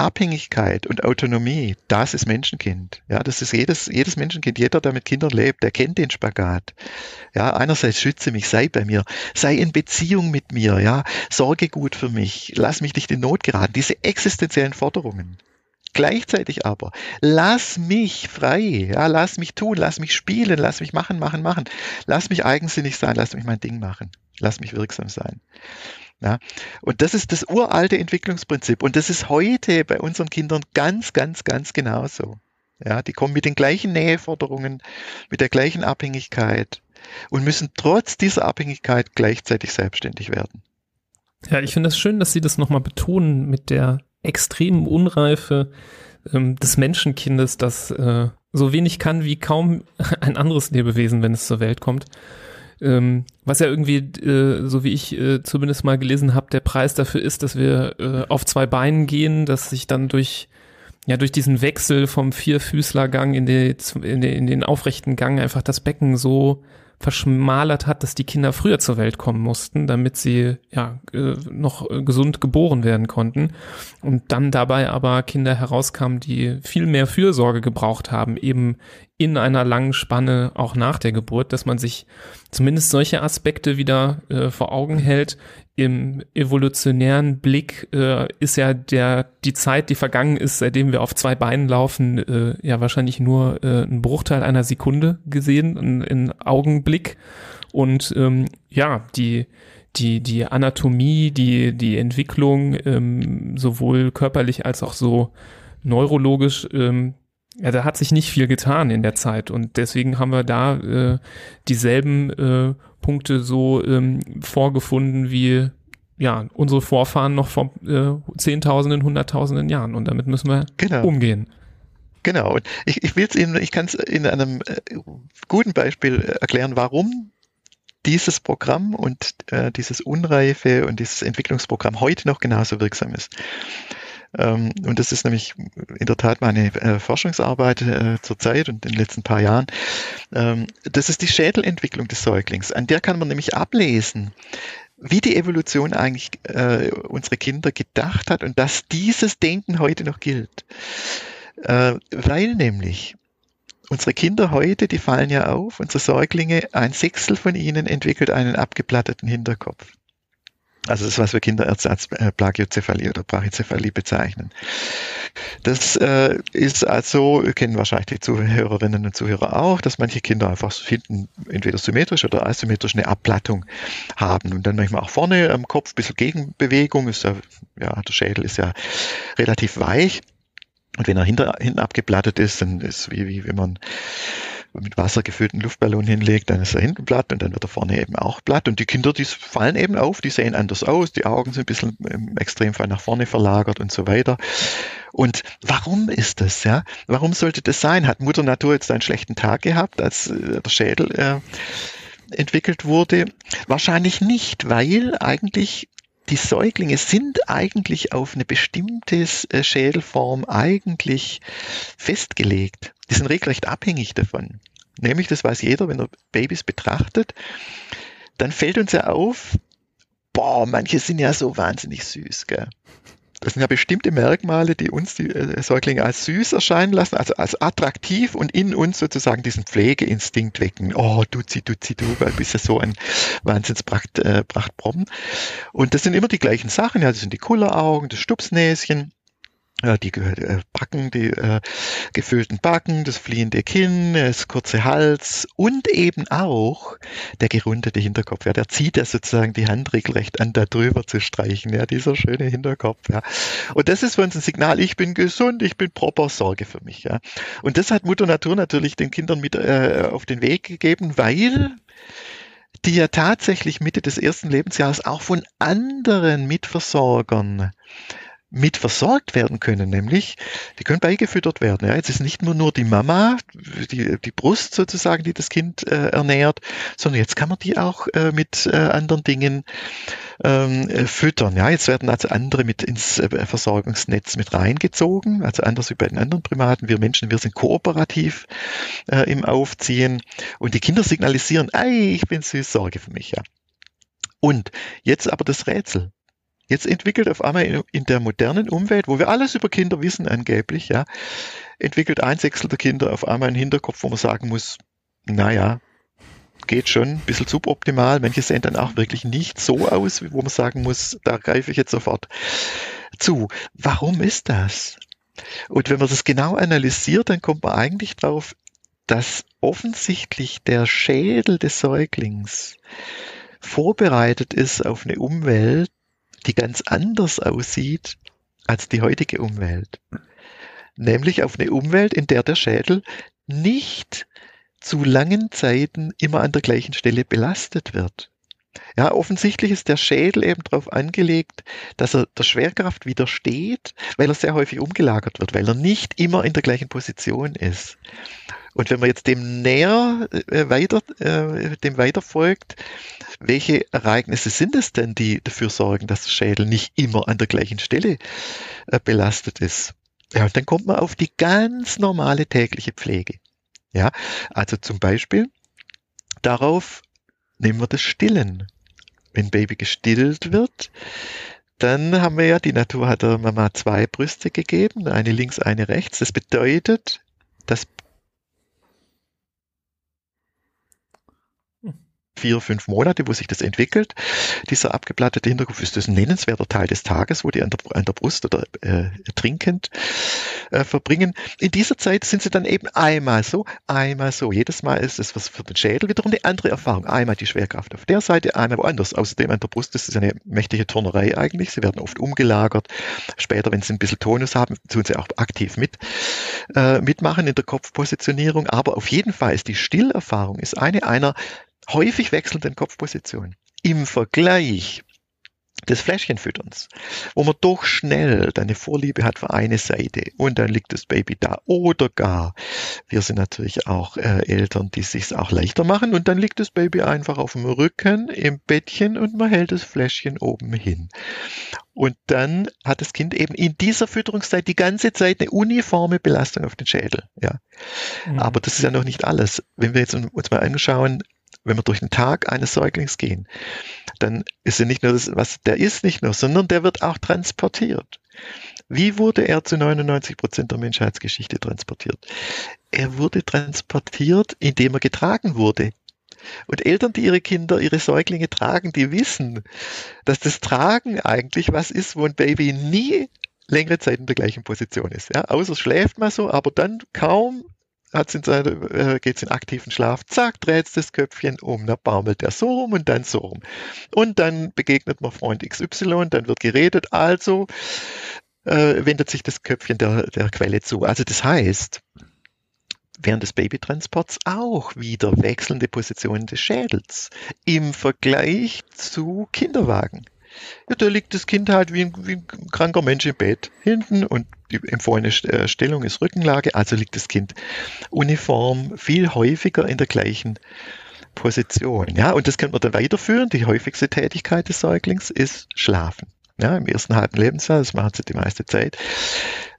Abhängigkeit und Autonomie, das ist Menschenkind. Ja, das ist jedes, jedes Menschenkind, jeder, der mit Kindern lebt, der kennt den Spagat. Ja, einerseits schütze mich, sei bei mir, sei in Beziehung mit mir, ja, sorge gut für mich, lass mich nicht in Not geraten. Diese existenziellen Forderungen. Gleichzeitig aber, lass mich frei, ja, lass mich tun, lass mich spielen, lass mich machen, machen, machen. Lass mich eigensinnig sein, lass mich mein Ding machen. Lass mich wirksam sein. Ja, und das ist das uralte Entwicklungsprinzip. Und das ist heute bei unseren Kindern ganz, ganz, ganz genauso. Ja, die kommen mit den gleichen Näheforderungen, mit der gleichen Abhängigkeit und müssen trotz dieser Abhängigkeit gleichzeitig selbstständig werden. Ja, ich finde es das schön, dass Sie das nochmal betonen mit der extremen Unreife ähm, des Menschenkindes, das äh, so wenig kann wie kaum ein anderes Lebewesen, wenn es zur Welt kommt. Ähm, was ja irgendwie, äh, so wie ich äh, zumindest mal gelesen habe, der Preis dafür ist, dass wir äh, auf zwei Beinen gehen, dass sich dann durch ja durch diesen Wechsel vom Vierfüßlergang in, die, in, die, in den aufrechten Gang einfach das Becken so verschmalert hat, dass die Kinder früher zur Welt kommen mussten, damit sie ja äh, noch äh, gesund geboren werden konnten und dann dabei aber Kinder herauskamen, die viel mehr Fürsorge gebraucht haben, eben in einer langen Spanne auch nach der Geburt, dass man sich zumindest solche Aspekte wieder äh, vor Augen hält. Im evolutionären Blick äh, ist ja der die Zeit, die vergangen ist, seitdem wir auf zwei Beinen laufen, äh, ja wahrscheinlich nur äh, ein Bruchteil einer Sekunde gesehen, in, in Augenblick. Und ähm, ja, die die die Anatomie, die die Entwicklung ähm, sowohl körperlich als auch so neurologisch ähm, ja, da hat sich nicht viel getan in der Zeit und deswegen haben wir da äh, dieselben äh, Punkte so ähm, vorgefunden wie ja unsere Vorfahren noch vor äh, Zehntausenden, Hunderttausenden Jahren und damit müssen wir genau. umgehen. Genau. Und ich, ich will es Ihnen, ich kann es in einem äh, guten Beispiel äh, erklären, warum dieses Programm und äh, dieses Unreife und dieses Entwicklungsprogramm heute noch genauso wirksam ist. Ähm, und das ist nämlich in der Tat meine äh, Forschungsarbeit äh, zurzeit und in den letzten paar Jahren. Ähm, das ist die Schädelentwicklung des Säuglings. An der kann man nämlich ablesen, wie die Evolution eigentlich äh, unsere Kinder gedacht hat und dass dieses Denken heute noch gilt. Weil nämlich unsere Kinder heute, die fallen ja auf, unsere Säuglinge, ein Sechstel von ihnen entwickelt einen abgeplatteten Hinterkopf. Also das, was wir Kinderärzte als äh, Plagiozephalie oder Brachycephalie bezeichnen. Das äh, ist also, kennen wahrscheinlich die Zuhörerinnen und Zuhörer auch, dass manche Kinder einfach hinten entweder symmetrisch oder asymmetrisch eine Abplattung haben und dann manchmal auch vorne am Kopf ein bisschen Gegenbewegung, ist ja, ja, der Schädel ist ja relativ weich. Und wenn er hinter, hinten abgeplattet ist, dann ist wie, wie wenn man mit Wasser gefüllten Luftballon hinlegt, dann ist er hinten platt und dann wird er vorne eben auch platt. Und die Kinder, die fallen eben auf, die sehen anders aus, die Augen sind ein bisschen im Extremfall nach vorne verlagert und so weiter. Und warum ist das, ja? Warum sollte das sein? Hat Mutter Natur jetzt einen schlechten Tag gehabt, als äh, der Schädel äh, entwickelt wurde? Wahrscheinlich nicht, weil eigentlich die Säuglinge sind eigentlich auf eine bestimmte äh, Schädelform eigentlich festgelegt. Die sind regelrecht abhängig davon. Nämlich, das weiß jeder, wenn er Babys betrachtet, dann fällt uns ja auf, boah, manche sind ja so wahnsinnig süß, gell? Das sind ja bestimmte Merkmale, die uns die äh, Säuglinge als süß erscheinen lassen, also als attraktiv und in uns sozusagen diesen Pflegeinstinkt wecken. Oh, duzi, duzi, du, weil du bist ja so ein Wahnsinnspracht, äh. Und das sind immer die gleichen Sachen, ja, das sind die Kulleraugen, das Stupsnäschen, die äh, Backen, die äh, gefüllten Backen, das fliehende Kinn, das kurze Hals und eben auch der gerundete Hinterkopf. Ja, der zieht ja sozusagen die Hand regelrecht an, da drüber zu streichen. Ja, dieser schöne Hinterkopf. Ja. Und das ist für uns ein Signal, ich bin gesund, ich bin proper, sorge für mich. Ja. Und das hat Mutter Natur natürlich den Kindern mit äh, auf den Weg gegeben, weil die ja tatsächlich Mitte des ersten Lebensjahres auch von anderen Mitversorgern mit versorgt werden können, nämlich die können beigefüttert werden. Ja, jetzt ist nicht nur nur die Mama, die, die Brust sozusagen, die das Kind äh, ernährt, sondern jetzt kann man die auch äh, mit äh, anderen Dingen ähm, äh, füttern. Ja, jetzt werden also andere mit ins äh, Versorgungsnetz mit reingezogen, also anders wie bei den anderen Primaten. Wir Menschen, wir sind kooperativ äh, im Aufziehen und die Kinder signalisieren, ey, ich bin süß, sorge für mich. Ja. Und jetzt aber das Rätsel. Jetzt entwickelt auf einmal in, der modernen Umwelt, wo wir alles über Kinder wissen angeblich, ja, entwickelt ein Sechstel der Kinder auf einmal einen Hinterkopf, wo man sagen muss, naja, geht schon ein bisschen suboptimal. Manche sehen dann auch wirklich nicht so aus, wo man sagen muss, da greife ich jetzt sofort zu. Warum ist das? Und wenn man das genau analysiert, dann kommt man eigentlich drauf, dass offensichtlich der Schädel des Säuglings vorbereitet ist auf eine Umwelt, die ganz anders aussieht als die heutige Umwelt. Nämlich auf eine Umwelt, in der der Schädel nicht zu langen Zeiten immer an der gleichen Stelle belastet wird. Ja, offensichtlich ist der Schädel eben darauf angelegt, dass er der Schwerkraft widersteht, weil er sehr häufig umgelagert wird, weil er nicht immer in der gleichen Position ist. Und wenn man jetzt dem näher äh, weiter, äh, dem weiter folgt, welche Ereignisse sind es denn, die dafür sorgen, dass der Schädel nicht immer an der gleichen Stelle äh, belastet ist? Ja, und dann kommt man auf die ganz normale tägliche Pflege. Ja, also zum Beispiel darauf nehmen wir das Stillen. Wenn Baby gestillt wird, dann haben wir ja, die Natur hat der Mama zwei Brüste gegeben, eine links, eine rechts. Das bedeutet, das vier, fünf Monate, wo sich das entwickelt. Dieser abgeplattete Hinterkopf ist das ein nennenswerter Teil des Tages, wo die an der, an der Brust oder äh, trinkend äh, verbringen. In dieser Zeit sind sie dann eben einmal so, einmal so. Jedes Mal ist es was für den Schädel wiederum eine andere Erfahrung. Einmal die Schwerkraft auf der Seite, einmal woanders. Außerdem an der Brust ist es eine mächtige Turnerei eigentlich. Sie werden oft umgelagert. Später, wenn sie ein bisschen Tonus haben, tun sie auch aktiv mit, äh, mitmachen in der Kopfpositionierung. Aber auf jeden Fall ist die Stillerfahrung ist eine einer häufig wechselnden Kopfpositionen im Vergleich des Fläschchenfütterns, wo man doch schnell eine Vorliebe hat für eine Seite und dann liegt das Baby da oder gar, wir sind natürlich auch äh, Eltern, die sich auch leichter machen und dann liegt das Baby einfach auf dem Rücken im Bettchen und man hält das Fläschchen oben hin. Und dann hat das Kind eben in dieser Fütterungszeit die ganze Zeit eine uniforme Belastung auf den Schädel. Ja. Mhm. Aber das ist ja noch nicht alles. Wenn wir jetzt uns mal anschauen, wenn wir durch den Tag eines Säuglings gehen, dann ist er nicht nur das, was der ist nicht nur, sondern der wird auch transportiert. Wie wurde er zu 99 Prozent der Menschheitsgeschichte transportiert? Er wurde transportiert, indem er getragen wurde. Und Eltern, die ihre Kinder, ihre Säuglinge tragen, die wissen, dass das Tragen eigentlich was ist, wo ein Baby nie längere Zeit in der gleichen Position ist. Ja, außer schläft mal so, aber dann kaum hat's in seine, äh, geht's in aktiven Schlaf, zack, dreht das Köpfchen um, dann baumelt er so rum und dann so rum. Und dann begegnet man Freund XY, dann wird geredet, also äh, wendet sich das Köpfchen der, der Quelle zu. Also das heißt, während des Babytransports auch wieder wechselnde Positionen des Schädels im Vergleich zu Kinderwagen. Ja, da liegt das Kind halt wie ein, wie ein kranker Mensch im Bett hinten und die empfohlene äh, Stellung ist Rückenlage, also liegt das Kind uniform viel häufiger in der gleichen Position. Ja, und das könnte man dann weiterführen. Die häufigste Tätigkeit des Säuglings ist Schlafen. Ja, Im ersten halben Lebensjahr, das machen sie die meiste Zeit,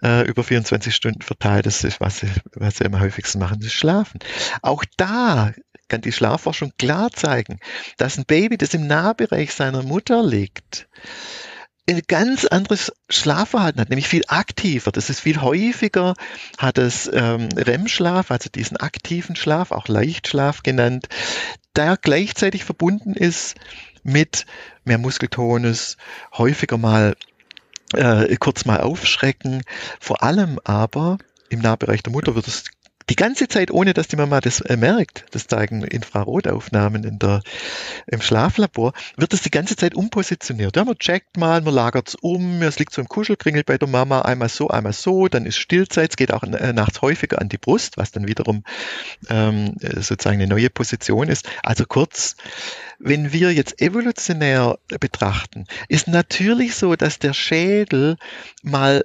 äh, über 24 Stunden verteilt, das ist, was sie, was sie am häufigsten machen, das ist Schlafen. Auch da kann die Schlafforschung klar zeigen, dass ein Baby, das im Nahbereich seiner Mutter liegt, ein ganz anderes Schlafverhalten hat, nämlich viel aktiver. Das ist viel häufiger, hat es ähm, REM-Schlaf, also diesen aktiven Schlaf, auch Leichtschlaf genannt, der gleichzeitig verbunden ist mit mehr Muskeltonus, häufiger mal äh, kurz mal aufschrecken. Vor allem aber im Nahbereich der Mutter wird das die ganze Zeit, ohne dass die Mama das äh, merkt, das zeigen Infrarotaufnahmen in der, im Schlaflabor, wird das die ganze Zeit umpositioniert. Ja, man checkt mal, man lagert es um, es liegt so im Kuschelkringel bei der Mama, einmal so, einmal so, dann ist Stillzeit, es geht auch äh, nachts häufiger an die Brust, was dann wiederum ähm, äh, sozusagen eine neue Position ist. Also kurz, wenn wir jetzt evolutionär betrachten, ist natürlich so, dass der Schädel mal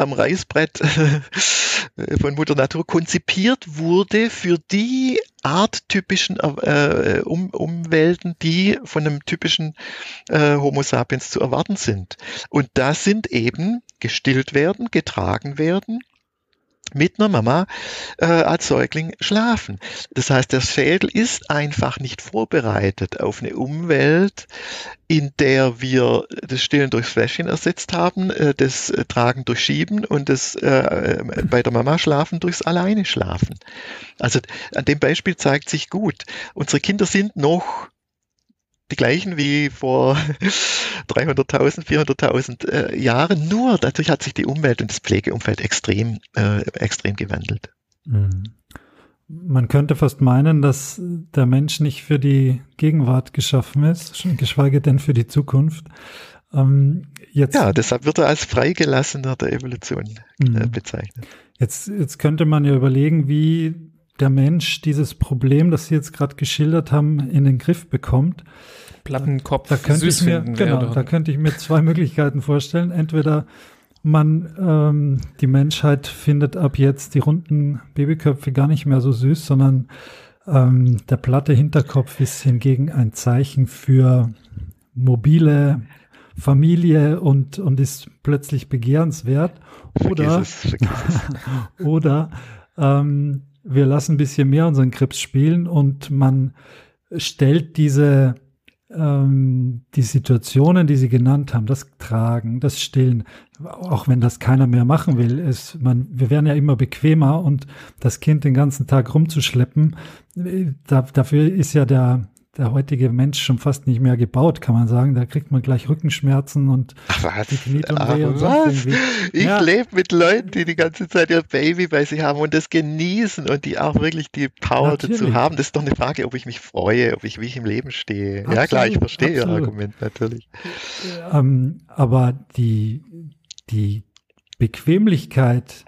am Reißbrett von Mutter Natur konzipiert wurde für die arttypischen äh, um Umwelten, die von einem typischen äh, Homo sapiens zu erwarten sind. Und das sind eben gestillt werden, getragen werden, mit einer Mama äh, als Säugling schlafen. Das heißt, der Schädel ist einfach nicht vorbereitet auf eine Umwelt, in der wir das Stillen durchs Fläschchen ersetzt haben, äh, das äh, Tragen durch Schieben und das äh, bei der Mama schlafen durchs Alleine schlafen. Also an dem Beispiel zeigt sich gut, unsere Kinder sind noch die gleichen wie vor 300.000, 400.000 äh, Jahren. Nur dadurch hat sich die Umwelt und das Pflegeumfeld extrem, äh, extrem gewandelt. Mhm. Man könnte fast meinen, dass der Mensch nicht für die Gegenwart geschaffen ist, geschweige denn für die Zukunft. Ähm, jetzt, ja, deshalb wird er als Freigelassener der Evolution äh, mhm. bezeichnet. Jetzt, jetzt könnte man ja überlegen, wie der Mensch dieses Problem, das Sie jetzt gerade geschildert haben, in den Griff bekommt. Plattenkopf. Da könnte ich mir, genau, da könnte ich mir zwei Möglichkeiten vorstellen. Entweder man, ähm, die Menschheit findet ab jetzt die runden Babyköpfe gar nicht mehr so süß, sondern ähm, der platte Hinterkopf ist hingegen ein Zeichen für mobile Familie und, und ist plötzlich begehrenswert. Oder, vergiss es, vergiss es. oder ähm, wir lassen ein bisschen mehr unseren Krips spielen und man stellt diese ähm, die Situationen, die Sie genannt haben, das Tragen, das Stillen, auch wenn das keiner mehr machen will, ist man, wir werden ja immer bequemer und das Kind den ganzen Tag rumzuschleppen, äh, da, dafür ist ja der der heutige Mensch schon fast nicht mehr gebaut, kann man sagen. Da kriegt man gleich Rückenschmerzen und was? die Knie und Ach, und was? Ich ja. lebe mit Leuten, die die ganze Zeit ihr Baby bei sich haben und das genießen und die auch wirklich die Power natürlich. dazu haben. Das ist doch eine Frage, ob ich mich freue, ob ich wie ich im Leben stehe. Absolut, ja klar, ich verstehe absolut. Ihr Argument natürlich. Ähm, aber die, die Bequemlichkeit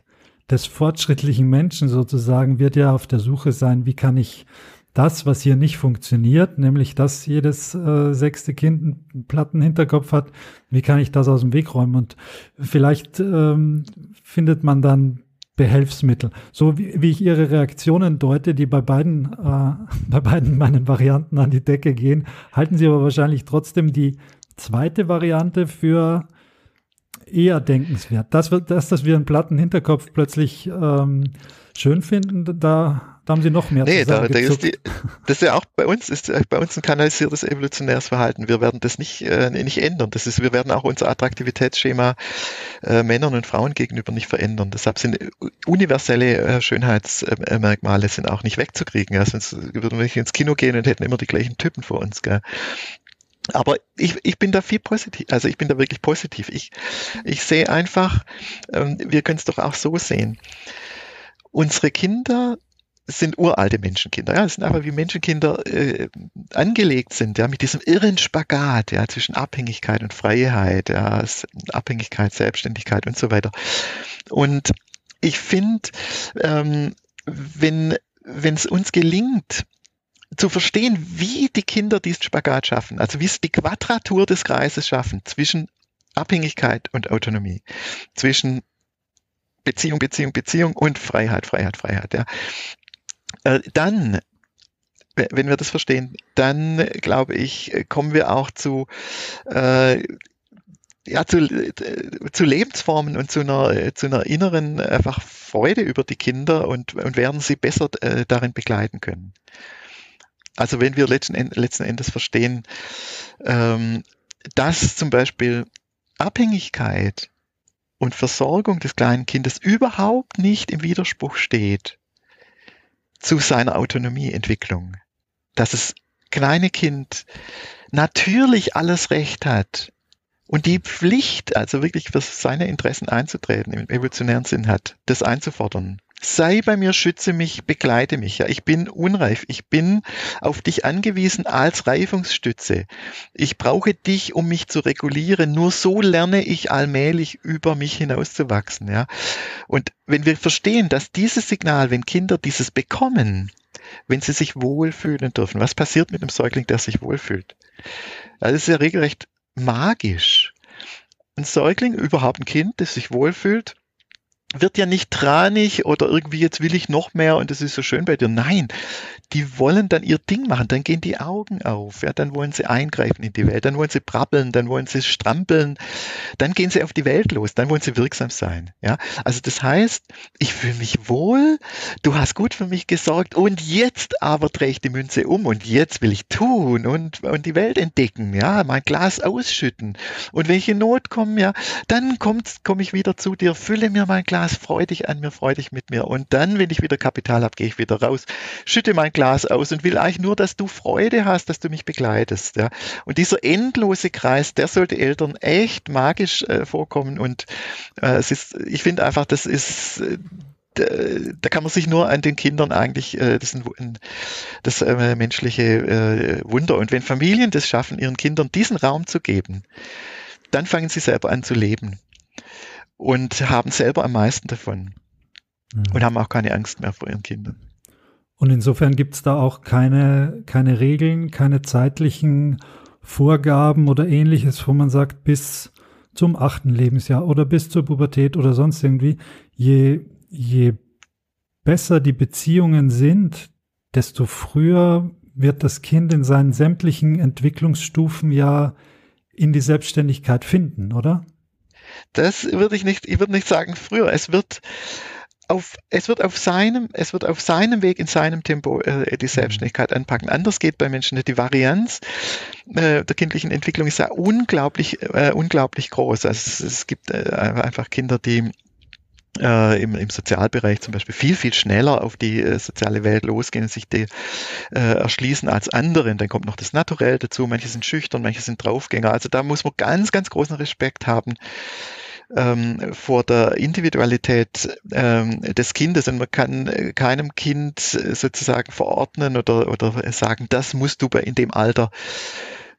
des fortschrittlichen Menschen sozusagen wird ja auf der Suche sein, wie kann ich das, was hier nicht funktioniert, nämlich dass jedes äh, sechste Kind einen platten Hinterkopf hat, wie kann ich das aus dem Weg räumen? Und vielleicht ähm, findet man dann Behelfsmittel. So wie, wie ich Ihre Reaktionen deute, die bei beiden, äh, bei beiden meinen Varianten an die Decke gehen, halten Sie aber wahrscheinlich trotzdem die zweite Variante für eher denkenswert. Das, das dass wir einen platten Hinterkopf plötzlich ähm, schön finden, da da haben Sie noch mehr nee, da, da ist die, das ist ja auch bei uns, ist bei uns ein kanalisiertes evolutionäres Verhalten. Wir werden das nicht, äh, nicht ändern. Das ist, wir werden auch unser Attraktivitätsschema äh, Männern und Frauen gegenüber nicht verändern. Deshalb sind universelle äh, Schönheitsmerkmale sind auch nicht wegzukriegen. Ja, sonst würden wir nicht ins Kino gehen und hätten immer die gleichen Typen vor uns. Gell? Aber ich, ich bin da viel positiv, also ich bin da wirklich positiv. Ich, ich sehe einfach, ähm, wir können es doch auch so sehen. Unsere Kinder sind uralte Menschenkinder. Ja, das sind einfach wie Menschenkinder äh, angelegt sind, ja, mit diesem irren Spagat, ja, zwischen Abhängigkeit und Freiheit, ja, Abhängigkeit, Selbstständigkeit und so weiter. Und ich finde, ähm, wenn es uns gelingt, zu verstehen, wie die Kinder diesen Spagat schaffen, also wie sie die Quadratur des Kreises schaffen zwischen Abhängigkeit und Autonomie, zwischen Beziehung, Beziehung, Beziehung und Freiheit, Freiheit, Freiheit. Ja. Äh, dann, wenn wir das verstehen, dann glaube ich, kommen wir auch zu, äh, ja, zu, zu Lebensformen und zu einer, zu einer inneren einfach Freude über die Kinder und, und werden sie besser äh, darin begleiten können. Also wenn wir letzten, letzten Endes verstehen, ähm, dass zum Beispiel Abhängigkeit und Versorgung des kleinen Kindes überhaupt nicht im Widerspruch steht zu seiner Autonomieentwicklung. Dass das kleine Kind natürlich alles Recht hat und die Pflicht, also wirklich für seine Interessen einzutreten, im evolutionären Sinn hat, das einzufordern. Sei bei mir, schütze mich, begleite mich. Ja, ich bin unreif. Ich bin auf dich angewiesen als Reifungsstütze. Ich brauche dich, um mich zu regulieren. Nur so lerne ich allmählich über mich hinauszuwachsen. Ja, und wenn wir verstehen, dass dieses Signal, wenn Kinder dieses bekommen, wenn sie sich wohlfühlen dürfen, was passiert mit einem Säugling, der sich wohlfühlt? Das ist ja regelrecht magisch. Ein Säugling, überhaupt ein Kind, das sich wohlfühlt, wird ja nicht tranig oder irgendwie jetzt will ich noch mehr und es ist so schön bei dir. Nein, die wollen dann ihr Ding machen, dann gehen die Augen auf, ja, dann wollen sie eingreifen in die Welt, dann wollen sie brabbeln, dann wollen sie strampeln, dann gehen sie auf die Welt los, dann wollen sie wirksam sein, ja. Also das heißt, ich fühle mich wohl, du hast gut für mich gesorgt und jetzt aber drehe ich die Münze um und jetzt will ich tun und, und die Welt entdecken, ja, mein Glas ausschütten und wenn ich in Not komme, ja, dann komme ich wieder zu dir, fülle mir mein Glas Glas freudig an mir, freudig mit mir. Und dann, wenn ich wieder Kapital habe, gehe ich wieder raus, schütte mein Glas aus und will eigentlich nur, dass du Freude hast, dass du mich begleitest. Ja. Und dieser endlose Kreis, der sollte Eltern echt magisch äh, vorkommen. Und äh, es ist, ich finde einfach, das ist äh, da kann man sich nur an den Kindern eigentlich, äh, das ist ein, das äh, menschliche äh, Wunder. Und wenn Familien das schaffen, ihren Kindern diesen Raum zu geben, dann fangen sie selber an zu leben und haben selber am meisten davon mhm. und haben auch keine Angst mehr vor ihren Kindern. Und insofern gibt es da auch keine, keine Regeln, keine zeitlichen Vorgaben oder ähnliches, wo man sagt, bis zum achten Lebensjahr oder bis zur Pubertät oder sonst irgendwie, je, je besser die Beziehungen sind, desto früher wird das Kind in seinen sämtlichen Entwicklungsstufen ja in die Selbstständigkeit finden, oder? Das würde ich nicht, ich würde nicht sagen früher. Es wird auf, es wird auf seinem, es wird auf seinem Weg in seinem Tempo äh, die. Selbstständigkeit anpacken. Anders geht bei Menschen nicht. Die Varianz äh, der kindlichen Entwicklung ist ja unglaublich, äh, unglaublich groß. Also es, es gibt äh, einfach Kinder, die äh, im, im Sozialbereich zum Beispiel viel, viel schneller auf die äh, soziale Welt losgehen und sich die äh, erschließen als andere. dann kommt noch das Naturell dazu. Manche sind schüchtern, manche sind Draufgänger. Also da muss man ganz, ganz großen Respekt haben ähm, vor der Individualität ähm, des Kindes und man kann äh, keinem Kind sozusagen verordnen oder, oder sagen, das musst du in dem Alter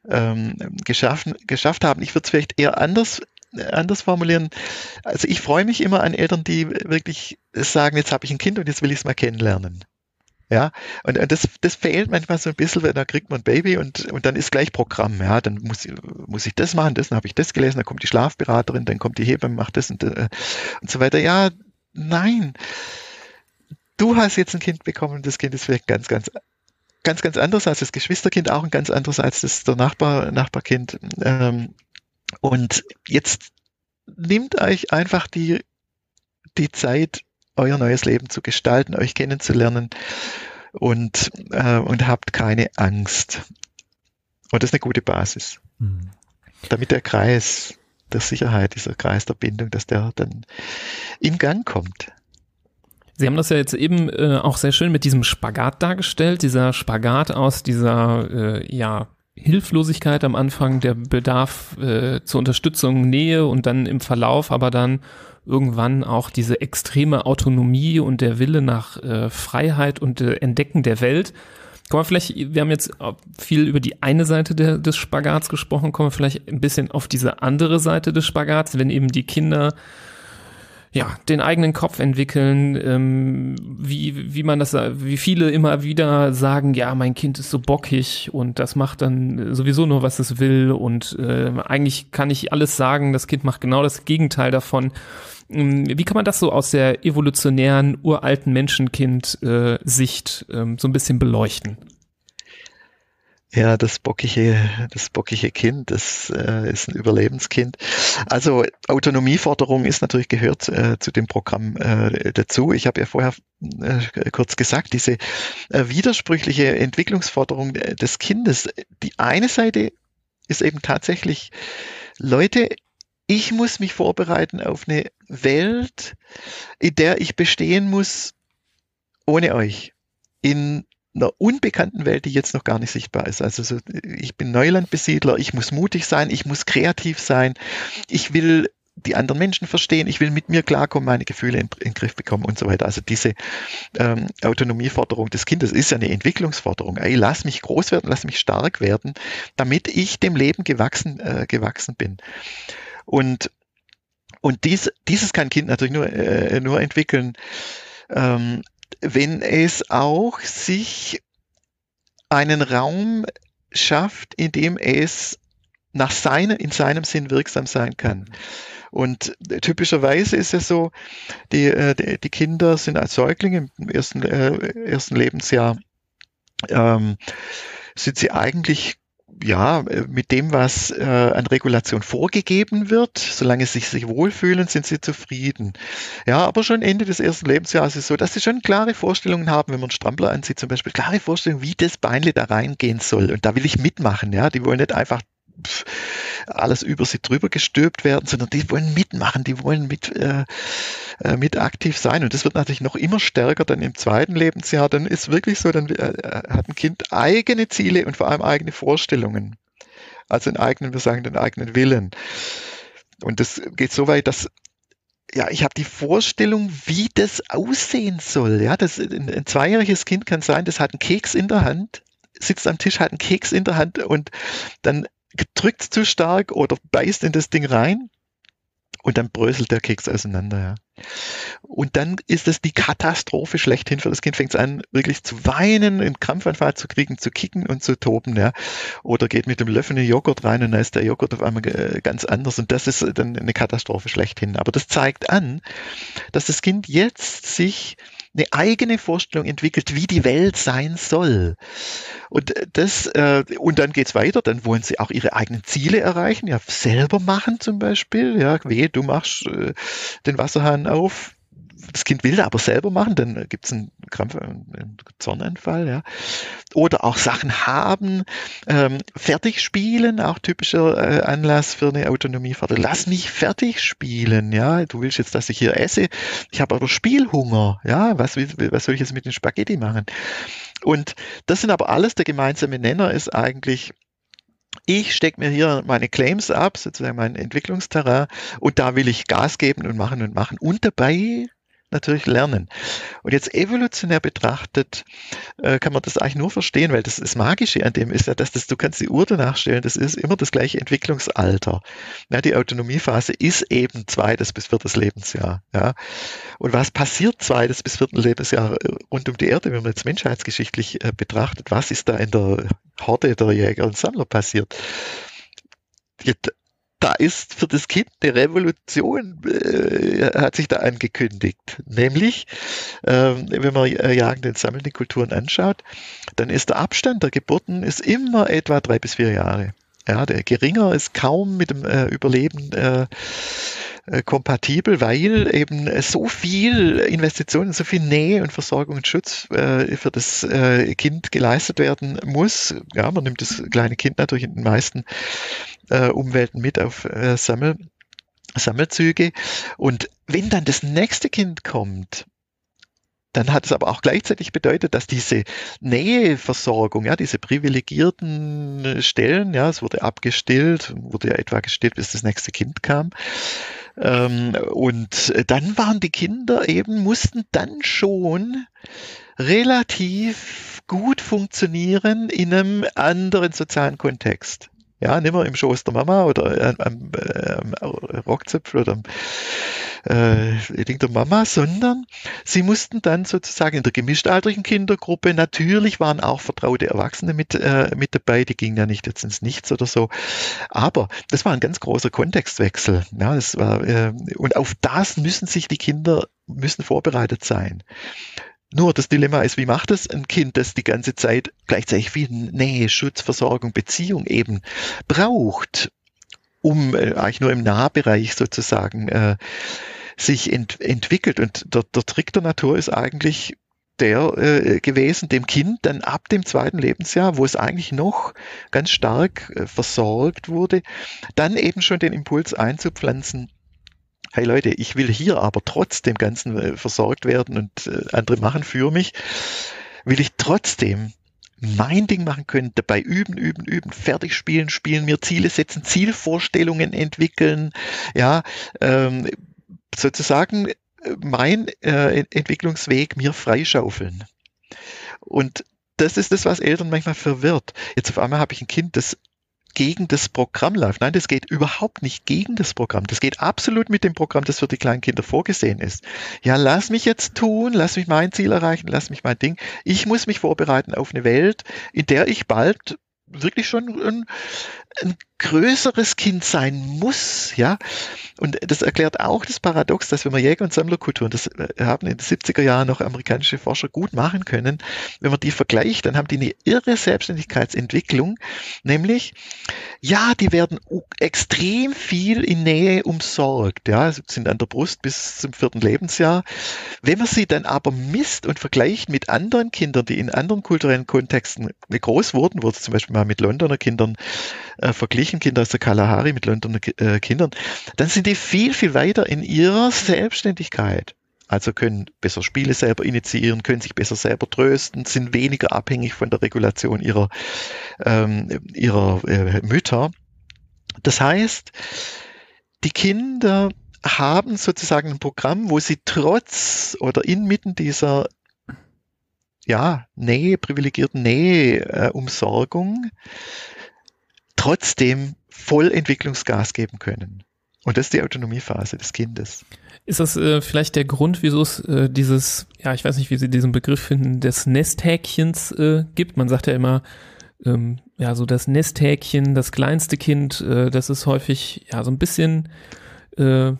ähm, geschaffen, geschafft haben. Ich würde es vielleicht eher anders anders formulieren. Also ich freue mich immer an Eltern, die wirklich sagen, jetzt habe ich ein Kind und jetzt will ich es mal kennenlernen. Ja, und, und das, das fehlt manchmal so ein bisschen, weil da kriegt man ein Baby und, und dann ist gleich Programm. Ja, dann muss, muss ich das machen, das, dann habe ich das gelesen, dann kommt die Schlafberaterin, dann kommt die Hebamme, macht das und, äh, und so weiter. Ja, nein. Du hast jetzt ein Kind bekommen und das Kind ist vielleicht ganz, ganz ganz, ganz anders als das Geschwisterkind, auch ein ganz anderes als das der Nachbar, Nachbarkind. Ähm, und jetzt nimmt euch einfach die, die Zeit, euer neues Leben zu gestalten, euch kennenzulernen und, äh, und habt keine Angst. Und das ist eine gute Basis. Mhm. Damit der Kreis der Sicherheit, dieser Kreis der Bindung, dass der dann in Gang kommt. Sie haben das ja jetzt eben äh, auch sehr schön mit diesem Spagat dargestellt, dieser Spagat aus dieser äh, ja Hilflosigkeit am Anfang, der Bedarf äh, zur Unterstützung, Nähe und dann im Verlauf aber dann irgendwann auch diese extreme Autonomie und der Wille nach äh, Freiheit und äh, Entdecken der Welt. Kommen wir vielleicht, wir haben jetzt viel über die eine Seite der, des Spagats gesprochen, kommen wir vielleicht ein bisschen auf diese andere Seite des Spagats, wenn eben die Kinder ja, den eigenen Kopf entwickeln, ähm, wie, wie man das, wie viele immer wieder sagen, ja, mein Kind ist so bockig und das macht dann sowieso nur, was es will und äh, eigentlich kann ich alles sagen, das Kind macht genau das Gegenteil davon. Ähm, wie kann man das so aus der evolutionären, uralten Menschenkind-Sicht äh, ähm, so ein bisschen beleuchten? Ja, das bockige, das bockige Kind, das äh, ist ein Überlebenskind. Also Autonomieforderung ist natürlich gehört äh, zu dem Programm äh, dazu. Ich habe ja vorher äh, kurz gesagt, diese äh, widersprüchliche Entwicklungsforderung des Kindes. Die eine Seite ist eben tatsächlich, Leute, ich muss mich vorbereiten auf eine Welt, in der ich bestehen muss ohne euch. In einer unbekannten Welt, die jetzt noch gar nicht sichtbar ist. Also so, ich bin Neulandbesiedler, ich muss mutig sein, ich muss kreativ sein, ich will die anderen Menschen verstehen, ich will mit mir klarkommen, meine Gefühle in, den Griff bekommen und so weiter. Also diese ähm, Autonomieforderung des Kindes ist ja eine Entwicklungsforderung. Ey, lass mich groß werden, lass mich stark werden, damit ich dem Leben gewachsen, äh, gewachsen bin. Und, und dies, dieses kann Kind natürlich nur, äh, nur entwickeln, ähm, wenn es auch sich einen Raum schafft, in dem es nach seinem, in seinem Sinn wirksam sein kann. Und typischerweise ist es so, die, äh, die Kinder sind als Säuglinge im ersten, äh, ersten Lebensjahr, ähm, sind sie eigentlich ja, mit dem, was äh, an Regulation vorgegeben wird, solange sie sich wohlfühlen, sind sie zufrieden. Ja, aber schon Ende des ersten Lebensjahres ist es so, dass sie schon klare Vorstellungen haben, wenn man einen Strampler ansieht, zum Beispiel klare Vorstellungen, wie das Beinle da reingehen soll. Und da will ich mitmachen. Ja, die wollen nicht einfach alles über sie drüber gestülpt werden, sondern die wollen mitmachen, die wollen mit, äh, äh, mit aktiv sein. Und das wird natürlich noch immer stärker dann im zweiten Lebensjahr. Dann ist wirklich so, dann äh, hat ein Kind eigene Ziele und vor allem eigene Vorstellungen. Also einen eigenen, wir sagen den eigenen Willen. Und das geht so weit, dass ja, ich habe die Vorstellung, wie das aussehen soll. Ja, das, ein, ein zweijähriges Kind kann sein, das hat einen Keks in der Hand, sitzt am Tisch, hat einen Keks in der Hand und dann drückt zu stark oder beißt in das Ding rein und dann bröselt der Keks auseinander. Ja. Und dann ist es die Katastrophe schlechthin für das Kind. Fängt es an, wirklich zu weinen, einen Krampfanfall zu kriegen, zu kicken und zu toben. Ja. Oder geht mit dem Löffel in den Joghurt rein und dann ist der Joghurt auf einmal äh, ganz anders. Und das ist dann eine Katastrophe schlechthin. Aber das zeigt an, dass das Kind jetzt sich eine eigene Vorstellung entwickelt, wie die Welt sein soll. Und das, äh, und dann geht's weiter, dann wollen sie auch ihre eigenen Ziele erreichen, ja, selber machen zum Beispiel, ja, wehe, du machst äh, den Wasserhahn auf, das Kind will aber selber machen, dann gibt es einen Krampf, einen Zornanfall, ja. Oder auch Sachen haben, ähm, fertig spielen, auch typischer äh, Anlass für eine Autonomievater. Lass mich fertig spielen, ja. Du willst jetzt, dass ich hier esse. Ich habe aber Spielhunger, ja. Was, was soll ich jetzt mit den Spaghetti machen? Und das sind aber alles, der gemeinsame Nenner ist eigentlich, ich stecke mir hier meine Claims ab, sozusagen mein Entwicklungsterrain, und da will ich Gas geben und machen und machen und dabei natürlich lernen. Und jetzt evolutionär betrachtet äh, kann man das eigentlich nur verstehen, weil das, das Magische an dem ist ja, dass das, du kannst die Uhr danach stellen, das ist immer das gleiche Entwicklungsalter. Ja, die Autonomiephase ist eben zweites bis viertes Lebensjahr. Ja. Und was passiert zweites bis viertes Lebensjahr äh, rund um die Erde, wenn man jetzt menschheitsgeschichtlich äh, betrachtet, was ist da in der Horde der Jäger und Sammler passiert? Da ist für das Kind eine Revolution, äh, hat sich da angekündigt. Nämlich, äh, wenn man äh, jagende und sammelnde Kulturen anschaut, dann ist der Abstand der Geburten ist immer etwa drei bis vier Jahre. Ja, der geringer ist kaum mit dem äh, Überleben äh, äh, kompatibel, weil eben so viel Investitionen, so viel Nähe und Versorgung und Schutz äh, für das äh, Kind geleistet werden muss. Ja, man nimmt das kleine Kind natürlich in den meisten äh, Umwelten mit auf äh, Sammel, Sammelzüge. Und wenn dann das nächste Kind kommt, dann hat es aber auch gleichzeitig bedeutet, dass diese Näheversorgung, ja, diese privilegierten Stellen, ja, es wurde abgestillt, wurde ja etwa gestillt, bis das nächste Kind kam. Ähm, und dann waren die Kinder eben, mussten dann schon relativ gut funktionieren in einem anderen sozialen Kontext. Ja, nicht mehr im Schoß der Mama oder am, am, am Rockzipfel oder am äh, Ding der Mama, sondern sie mussten dann sozusagen in der gemischtaltrigen Kindergruppe, natürlich waren auch vertraute Erwachsene mit, äh, mit dabei, die gingen ja nicht jetzt ins Nichts oder so, aber das war ein ganz großer Kontextwechsel. Ja, das war, äh, und auf das müssen sich die Kinder müssen vorbereitet sein. Nur das Dilemma ist, wie macht es ein Kind, das die ganze Zeit gleichzeitig viel Nähe, Schutz, Versorgung, Beziehung eben braucht, um äh, eigentlich nur im Nahbereich sozusagen äh, sich ent entwickelt. Und der, der Trick der Natur ist eigentlich der äh, gewesen, dem Kind dann ab dem zweiten Lebensjahr, wo es eigentlich noch ganz stark äh, versorgt wurde, dann eben schon den Impuls einzupflanzen, hey Leute, ich will hier aber trotzdem Ganzen äh, versorgt werden und äh, andere machen für mich, will ich trotzdem mein Ding machen können, dabei üben, üben, üben, fertig spielen, spielen, mir Ziele setzen, Zielvorstellungen entwickeln, ja, ähm, sozusagen äh, mein äh, Entwicklungsweg mir freischaufeln. Und das ist das, was Eltern manchmal verwirrt. Jetzt auf einmal habe ich ein Kind, das gegen das Programm läuft. Nein, das geht überhaupt nicht gegen das Programm. Das geht absolut mit dem Programm, das für die kleinen Kinder vorgesehen ist. Ja, lass mich jetzt tun, lass mich mein Ziel erreichen, lass mich mein Ding. Ich muss mich vorbereiten auf eine Welt, in der ich bald wirklich schon ein, ein größeres Kind sein muss, ja. Und das erklärt auch das Paradox, dass wenn man Jäger- und Sammlerkulturen, das äh, haben in den 70er Jahren noch amerikanische Forscher gut machen können, wenn man die vergleicht, dann haben die eine irre Selbstständigkeitsentwicklung, nämlich, ja, die werden extrem viel in Nähe umsorgt, ja, sind an der Brust bis zum vierten Lebensjahr. Wenn man sie dann aber misst und vergleicht mit anderen Kindern, die in anderen kulturellen Kontexten groß wurden, wurde zum Beispiel mal mit Londoner Kindern äh, verglichen, Kinder aus der Kalahari mit Londoner äh, Kindern, dann sind die viel, viel weiter in ihrer Selbstständigkeit. Also können besser Spiele selber initiieren, können sich besser selber trösten, sind weniger abhängig von der Regulation ihrer, ähm, ihrer äh, Mütter. Das heißt, die Kinder haben sozusagen ein Programm, wo sie trotz oder inmitten dieser ja, Nähe, privilegierten Nähe, äh, Umsorgung trotzdem voll Entwicklungsgas geben können. Und das ist die Autonomiephase des Kindes. Ist das äh, vielleicht der Grund, wieso es äh, dieses, ja, ich weiß nicht, wie Sie diesen Begriff finden, des Nesthäkchens äh, gibt? Man sagt ja immer, ähm, ja, so das Nesthäkchen, das kleinste Kind, äh, das ist häufig, ja, so ein bisschen äh,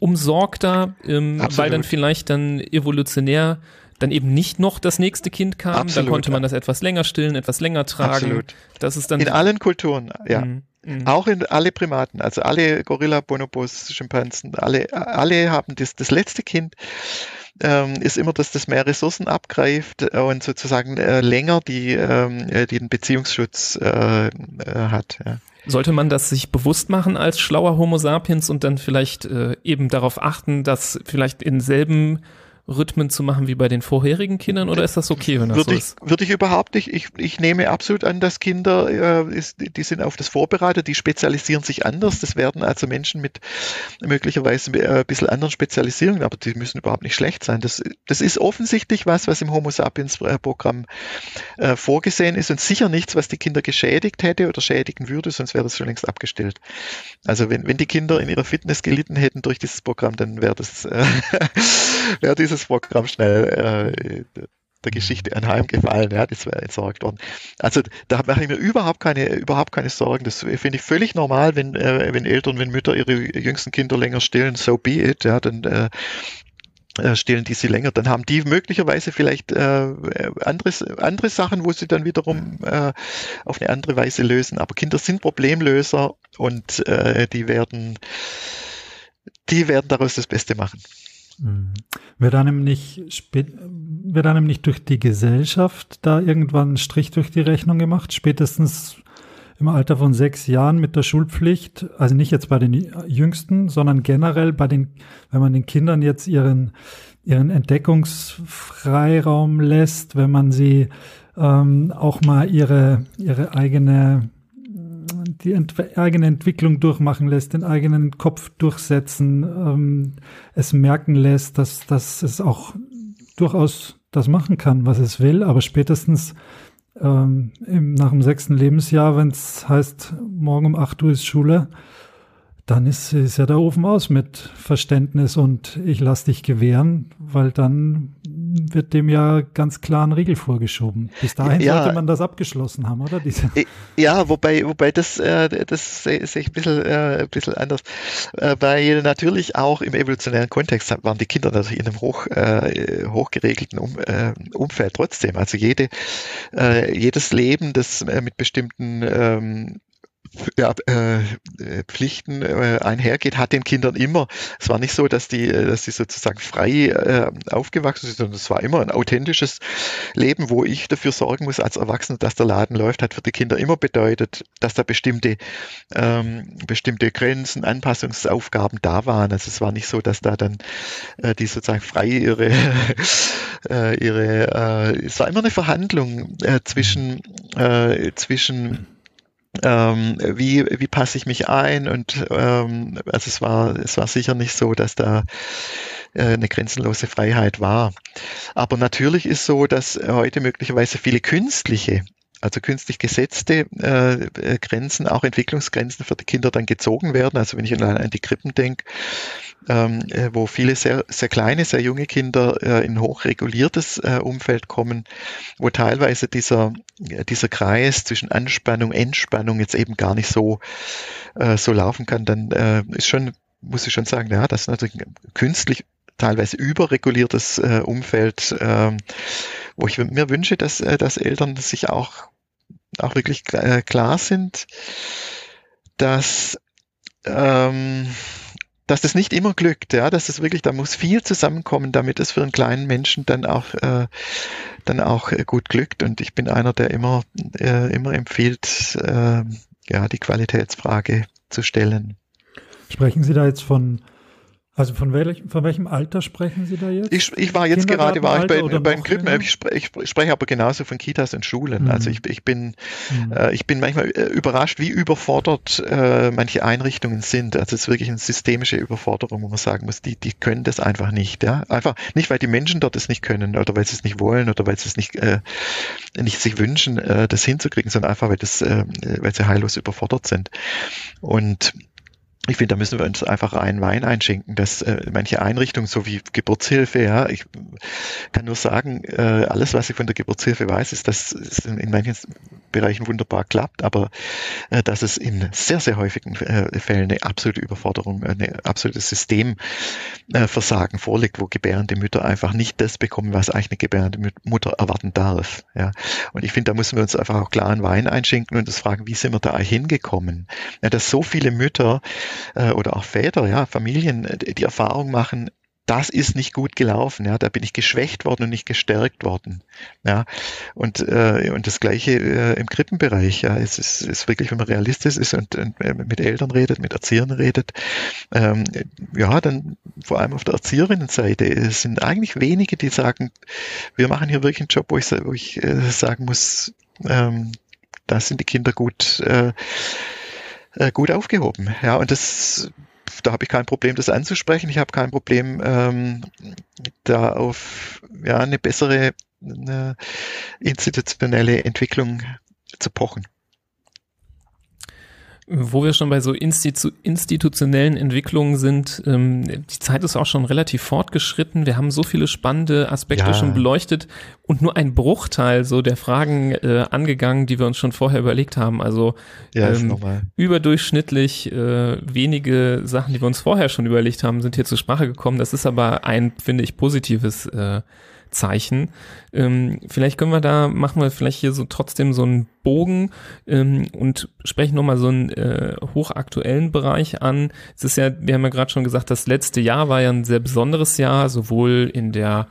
umsorgter, ähm, weil dann vielleicht dann evolutionär dann eben nicht noch das nächste Kind kam, Absolut, dann konnte man das etwas länger stillen, etwas länger tragen. Absolut. Das ist dann in allen Kulturen, ja. Mhm. Mhm. Auch in alle Primaten, also alle Gorilla, Bonobos, Schimpansen, alle, alle haben das, das letzte Kind ähm, ist immer, dass das mehr Ressourcen abgreift und sozusagen äh, länger die, ähm, äh, den Beziehungsschutz äh, äh, hat. Ja. Sollte man das sich bewusst machen als schlauer Homo sapiens und dann vielleicht äh, eben darauf achten, dass vielleicht in selben Rhythmen zu machen wie bei den vorherigen Kindern oder ist das okay, wenn das würde so ich, ist? Würde ich überhaupt nicht. Ich, ich nehme absolut an, dass Kinder, äh, ist, die sind auf das vorbereitet, die spezialisieren sich anders. Das werden also Menschen mit möglicherweise äh, ein bisschen anderen Spezialisierungen, aber die müssen überhaupt nicht schlecht sein. Das, das ist offensichtlich was, was im Homo sapiens äh, Programm äh, vorgesehen ist und sicher nichts, was die Kinder geschädigt hätte oder schädigen würde, sonst wäre das schon längst abgestellt. Also wenn, wenn die Kinder in ihrer Fitness gelitten hätten durch dieses Programm, dann wäre das, äh, wäre dieses dieses Programm schnell äh, der Geschichte anheimgefallen, ja, das wäre entsorgt worden. Also da mache ich mir überhaupt keine, überhaupt keine Sorgen. Das finde ich völlig normal, wenn, äh, wenn Eltern, wenn Mütter ihre jüngsten Kinder länger stillen, so be it, ja, dann äh, äh stillen die sie länger, dann haben die möglicherweise vielleicht äh, andere, andere Sachen, wo sie dann wiederum äh, auf eine andere Weise lösen. Aber Kinder sind Problemlöser und äh, die werden, die werden daraus das Beste machen. Mhm. Wird einem nicht, wird einem nicht durch die Gesellschaft da irgendwann ein Strich durch die Rechnung gemacht? Spätestens im Alter von sechs Jahren mit der Schulpflicht, also nicht jetzt bei den Jüngsten, sondern generell bei den, wenn man den Kindern jetzt ihren, ihren Entdeckungsfreiraum lässt, wenn man sie ähm, auch mal ihre, ihre eigene die ent eigene Entwicklung durchmachen lässt, den eigenen Kopf durchsetzen, ähm, es merken lässt, dass, dass es auch durchaus das machen kann, was es will, aber spätestens ähm, im, nach dem sechsten Lebensjahr, wenn es heißt, morgen um acht Uhr ist Schule, dann ist, ist ja der Ofen aus mit Verständnis und ich lass dich gewähren, weil dann wird dem ja ganz klar ein Riegel vorgeschoben. Bis dahin ja, sollte man das abgeschlossen haben, oder? Diese ja, wobei, wobei das, äh, das sehe ich ein bisschen, äh, ein bisschen anders. Äh, weil natürlich auch im evolutionären Kontext waren die Kinder natürlich in einem hoch, äh, hochgeregelten um, äh, Umfeld trotzdem. Also jede, äh, jedes Leben, das äh, mit bestimmten ähm, ja, äh, Pflichten äh, einhergeht, hat den Kindern immer. Es war nicht so, dass die, äh, dass die sozusagen frei äh, aufgewachsen sind, sondern es war immer ein authentisches Leben, wo ich dafür sorgen muss als Erwachsener, dass der Laden läuft, hat für die Kinder immer bedeutet, dass da bestimmte, ähm, bestimmte Grenzen, Anpassungsaufgaben da waren. Also es war nicht so, dass da dann äh, die sozusagen frei ihre, äh, ihre äh, es war immer eine Verhandlung äh, zwischen, äh, zwischen ähm, wie, wie passe ich mich ein und ähm, also es war, es war sicher nicht so, dass da äh, eine grenzenlose Freiheit war. Aber natürlich ist so, dass heute möglicherweise viele künstliche also künstlich gesetzte äh, äh, Grenzen, auch Entwicklungsgrenzen für die Kinder dann gezogen werden. Also wenn ich an die Krippen denke, ähm, äh, wo viele sehr, sehr kleine, sehr junge Kinder äh, in hochreguliertes äh, Umfeld kommen, wo teilweise dieser, dieser Kreis zwischen Anspannung, Entspannung jetzt eben gar nicht so, äh, so laufen kann, dann äh, ist schon, muss ich schon sagen, ja, das ist natürlich künstlich teilweise überreguliertes äh, Umfeld, äh, wo ich mir wünsche, dass, äh, dass Eltern sich auch auch wirklich äh, klar sind, dass, ähm, dass das nicht immer glückt, ja, dass es wirklich, da muss viel zusammenkommen, damit es für einen kleinen Menschen dann auch, äh, dann auch äh, gut glückt. Und ich bin einer, der immer, äh, immer empfiehlt, äh, ja, die Qualitätsfrage zu stellen. Sprechen Sie da jetzt von also von, welch, von welchem Alter sprechen Sie da jetzt? Ich, ich war jetzt gerade war ich bei, beim Krippen, ich, spreche, ich spreche aber genauso von Kitas und Schulen. Mhm. Also ich, ich bin mhm. äh, ich bin manchmal äh, überrascht, wie überfordert äh, manche Einrichtungen sind. Also es ist wirklich eine systemische Überforderung, wo man sagen muss, die, die können das einfach nicht. Ja? Einfach nicht, weil die Menschen dort es nicht können oder weil sie es nicht wollen oder weil sie es nicht, äh, nicht sich wünschen, äh, das hinzukriegen, sondern einfach, weil, das, äh, weil sie heillos überfordert sind. Und ich finde, da müssen wir uns einfach rein Wein einschenken, dass äh, manche Einrichtungen, so wie Geburtshilfe, ja, ich kann nur sagen, äh, alles, was ich von der Geburtshilfe weiß, ist, dass es in, in manchen Bereichen wunderbar klappt, aber äh, dass es in sehr, sehr häufigen äh, Fällen eine absolute Überforderung, eine absolutes Systemversagen vorliegt, wo gebärende Mütter einfach nicht das bekommen, was eigentlich eine gebärende Mutter erwarten darf. Ja. Und ich finde, da müssen wir uns einfach auch klaren Wein einschenken und uns fragen, wie sind wir da hingekommen? Ja, dass so viele Mütter äh, oder auch Väter, ja, Familien äh, die Erfahrung machen, das ist nicht gut gelaufen, ja, da bin ich geschwächt worden und nicht gestärkt worden, ja, und äh, und das gleiche äh, im Krippenbereich, ja, es ist, ist wirklich, wenn man realistisch ist und, und äh, mit Eltern redet, mit Erziehern redet, ähm, ja, dann vor allem auf der Erzieherinnenseite sind eigentlich wenige, die sagen, wir machen hier wirklich einen Job, wo ich, wo ich äh, sagen muss, ähm, da sind die Kinder gut äh, äh, gut aufgehoben. Ja, und das, da habe ich kein Problem, das anzusprechen. Ich habe kein Problem, ähm, da auf ja, eine bessere eine institutionelle Entwicklung zu pochen. Wo wir schon bei so Institu institutionellen Entwicklungen sind, ähm, die Zeit ist auch schon relativ fortgeschritten. Wir haben so viele spannende Aspekte ja. schon beleuchtet und nur ein Bruchteil so der Fragen äh, angegangen, die wir uns schon vorher überlegt haben. Also ja, ähm, überdurchschnittlich äh, wenige Sachen, die wir uns vorher schon überlegt haben, sind hier zur Sprache gekommen. Das ist aber ein, finde ich, positives äh, Zeichen. Ähm, vielleicht können wir da, machen wir vielleicht hier so trotzdem so einen Bogen ähm, und sprechen nochmal so einen äh, hochaktuellen Bereich an. Es ist ja, wir haben ja gerade schon gesagt, das letzte Jahr war ja ein sehr besonderes Jahr, sowohl in der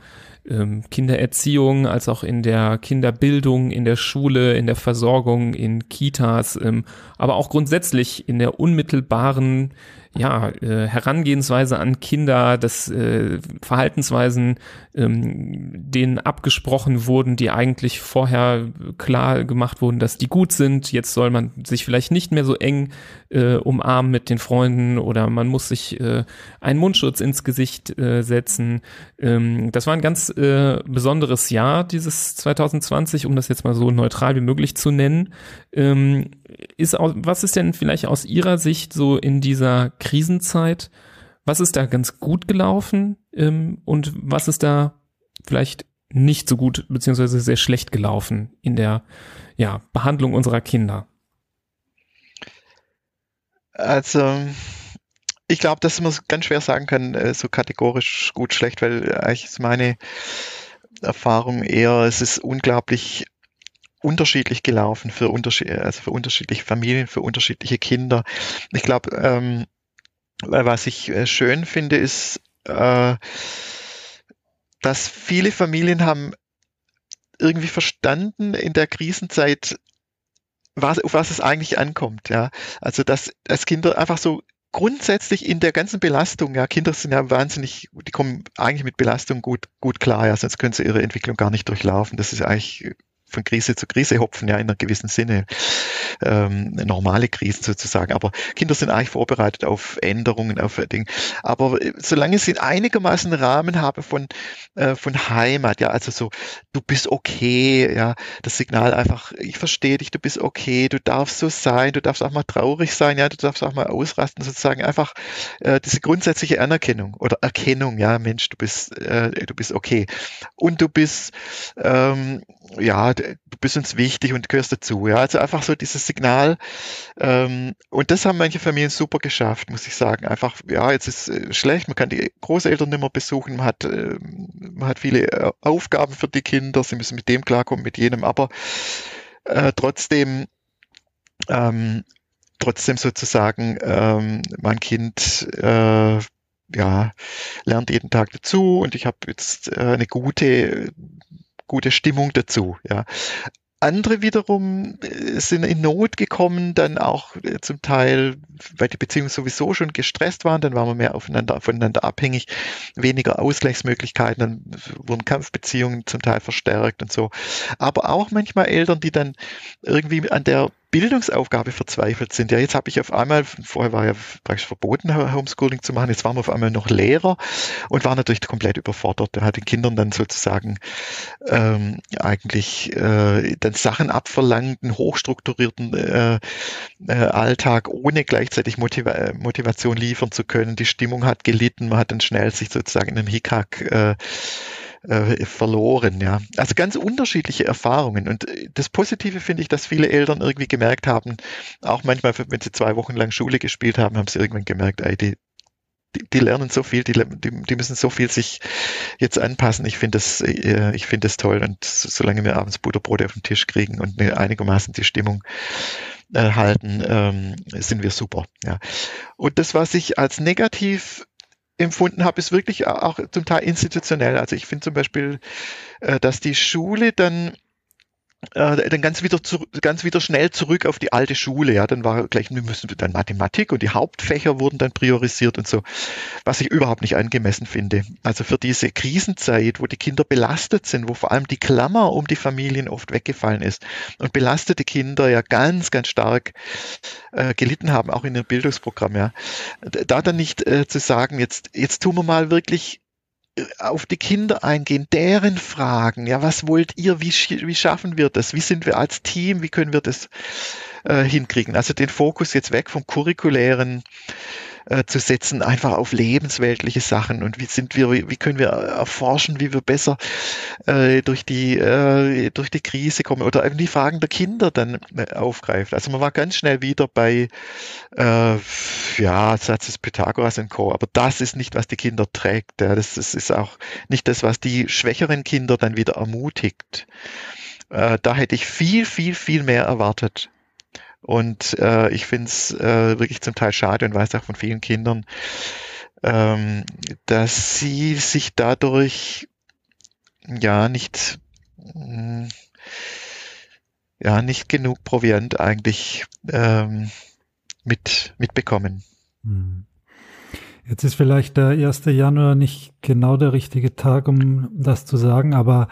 ähm, Kindererziehung als auch in der Kinderbildung, in der Schule, in der Versorgung, in Kitas, ähm, aber auch grundsätzlich in der unmittelbaren ja, äh, Herangehensweise an Kinder, das äh, Verhaltensweisen, ähm, denen abgesprochen wurden, die eigentlich vorher klar gemacht wurden, dass die gut sind. Jetzt soll man sich vielleicht nicht mehr so eng äh, umarmen mit den Freunden oder man muss sich äh, einen Mundschutz ins Gesicht äh, setzen. Ähm, das war ein ganz äh, besonderes Jahr, dieses 2020, um das jetzt mal so neutral wie möglich zu nennen. Ähm, ist, was ist denn vielleicht aus Ihrer Sicht so in dieser Krisenzeit? Was ist da ganz gut gelaufen ähm, und was ist da vielleicht nicht so gut beziehungsweise sehr schlecht gelaufen in der ja, Behandlung unserer Kinder? Also ich glaube, dass man ganz schwer sagen kann, äh, so kategorisch gut schlecht, weil eigentlich ist meine Erfahrung eher, es ist unglaublich unterschiedlich gelaufen für, unterschied also für unterschiedliche Familien, für unterschiedliche Kinder. Ich glaube, ähm, was ich äh, schön finde, ist, äh, dass viele Familien haben irgendwie verstanden in der Krisenzeit, was, auf was es eigentlich ankommt. Ja, also dass, dass Kinder einfach so grundsätzlich in der ganzen Belastung, ja, Kinder sind ja wahnsinnig, die kommen eigentlich mit Belastung gut, gut klar, ja, sonst können sie ihre Entwicklung gar nicht durchlaufen. Das ist eigentlich von Krise zu Krise hopfen, ja, in einer gewissen Sinne. Ähm, normale Krisen sozusagen. Aber Kinder sind eigentlich vorbereitet auf Änderungen, auf Dinge. Aber äh, solange sie einigermaßen Rahmen haben von, äh, von Heimat, ja, also so, du bist okay, ja, das Signal einfach, ich verstehe dich, du bist okay, du darfst so sein, du darfst auch mal traurig sein, ja, du darfst auch mal ausrasten, sozusagen einfach äh, diese grundsätzliche Anerkennung oder Erkennung, ja, Mensch, du bist, äh, du bist okay. Und du bist, ähm, ja, du bist uns wichtig und gehörst dazu. Ja, also einfach so dieses Signal. Ähm, und das haben manche Familien super geschafft, muss ich sagen. Einfach, ja, jetzt ist äh, schlecht, man kann die Großeltern nicht mehr besuchen, man hat, äh, man hat viele äh, Aufgaben für die Kinder, sie müssen mit dem klarkommen, mit jenem, aber äh, trotzdem, ähm, trotzdem sozusagen, ähm, mein Kind, ja, lernt jeden Tag dazu und ich habe jetzt eine gute gute Stimmung dazu. Ja. Andere wiederum äh, sind in Not gekommen, dann auch äh, zum Teil, weil die Beziehungen sowieso schon gestresst waren, dann waren wir mehr aufeinander, voneinander abhängig, weniger Ausgleichsmöglichkeiten, dann wurden Kampfbeziehungen zum Teil verstärkt und so. Aber auch manchmal Eltern, die dann irgendwie an der Bildungsaufgabe verzweifelt sind. Ja, jetzt habe ich auf einmal, vorher war ja praktisch verboten, Homeschooling zu machen, jetzt waren wir auf einmal noch Lehrer und war natürlich komplett überfordert. Er hat den Kindern dann sozusagen ähm, eigentlich äh, dann Sachen abverlangt, einen hochstrukturierten äh, äh, Alltag, ohne gleichzeitig Motiva Motivation liefern zu können. Die Stimmung hat gelitten, man hat dann schnell sich sozusagen in einem Hickhack äh, äh, verloren. Ja. Also ganz unterschiedliche Erfahrungen. Und äh, das Positive finde ich, dass viele Eltern irgendwie gemerkt haben, auch manchmal, wenn sie zwei Wochen lang Schule gespielt haben, haben sie irgendwann gemerkt, ey, die, die, lernen so viel, die, die, müssen so viel sich jetzt anpassen. Ich finde das, äh, ich finde das toll. Und solange wir abends Butterbrot auf den Tisch kriegen und einigermaßen die Stimmung halten, ähm, sind wir super. Ja. Und das, was ich als negativ empfunden habe, ist wirklich auch zum Teil institutionell. Also ich finde zum Beispiel, äh, dass die Schule dann äh, dann ganz wieder zu, ganz wieder schnell zurück auf die alte Schule. Ja, dann war gleich, wir müssen dann Mathematik und die Hauptfächer wurden dann priorisiert und so, was ich überhaupt nicht angemessen finde. Also für diese Krisenzeit, wo die Kinder belastet sind, wo vor allem die Klammer um die Familien oft weggefallen ist und belastete Kinder ja ganz, ganz stark äh, gelitten haben, auch in ihrem Bildungsprogramm. Ja, da dann nicht äh, zu sagen, jetzt jetzt tun wir mal wirklich auf die Kinder eingehen, deren Fragen. Ja, was wollt ihr? Wie, wie schaffen wir das? Wie sind wir als Team? Wie können wir das äh, hinkriegen? Also den Fokus jetzt weg vom curriculären äh, zu setzen, einfach auf lebensweltliche Sachen und wie sind wir, wie können wir erforschen, wie wir besser äh, durch die äh, durch die Krise kommen oder irgendwie Fragen der Kinder dann äh, aufgreift. Also man war ganz schnell wieder bei äh, ja Satz des Pythagoras und Co. Aber das ist nicht, was die Kinder trägt. Ja. Das, das ist auch nicht das, was die schwächeren Kinder dann wieder ermutigt. Äh, da hätte ich viel, viel, viel mehr erwartet. Und äh, ich finde es äh, wirklich zum Teil schade und weiß auch von vielen Kindern, ähm, dass sie sich dadurch ja nicht mh, mm, ja nicht genug Proviant eigentlich ähm, mit mitbekommen. Hm. Jetzt ist vielleicht der 1. Januar nicht genau der richtige Tag, um das zu sagen, aber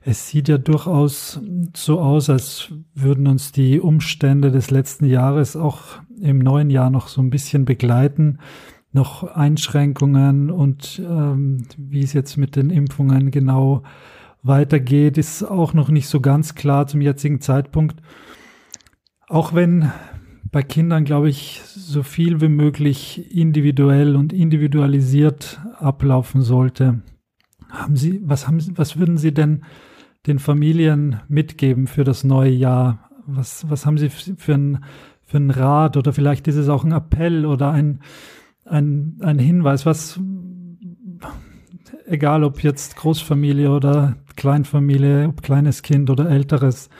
es sieht ja durchaus so aus, als würden uns die Umstände des letzten Jahres auch im neuen Jahr noch so ein bisschen begleiten. Noch Einschränkungen und ähm, wie es jetzt mit den Impfungen genau weitergeht, ist auch noch nicht so ganz klar zum jetzigen Zeitpunkt. Auch wenn bei Kindern, glaube ich, so viel wie möglich individuell und individualisiert ablaufen sollte. Haben Sie, was haben Sie, was würden Sie denn den Familien mitgeben für das neue Jahr? Was, was haben Sie für einen für einen Rat oder vielleicht ist es auch ein Appell oder ein, ein, ein Hinweis, was, egal ob jetzt Großfamilie oder Kleinfamilie, ob kleines Kind oder älteres,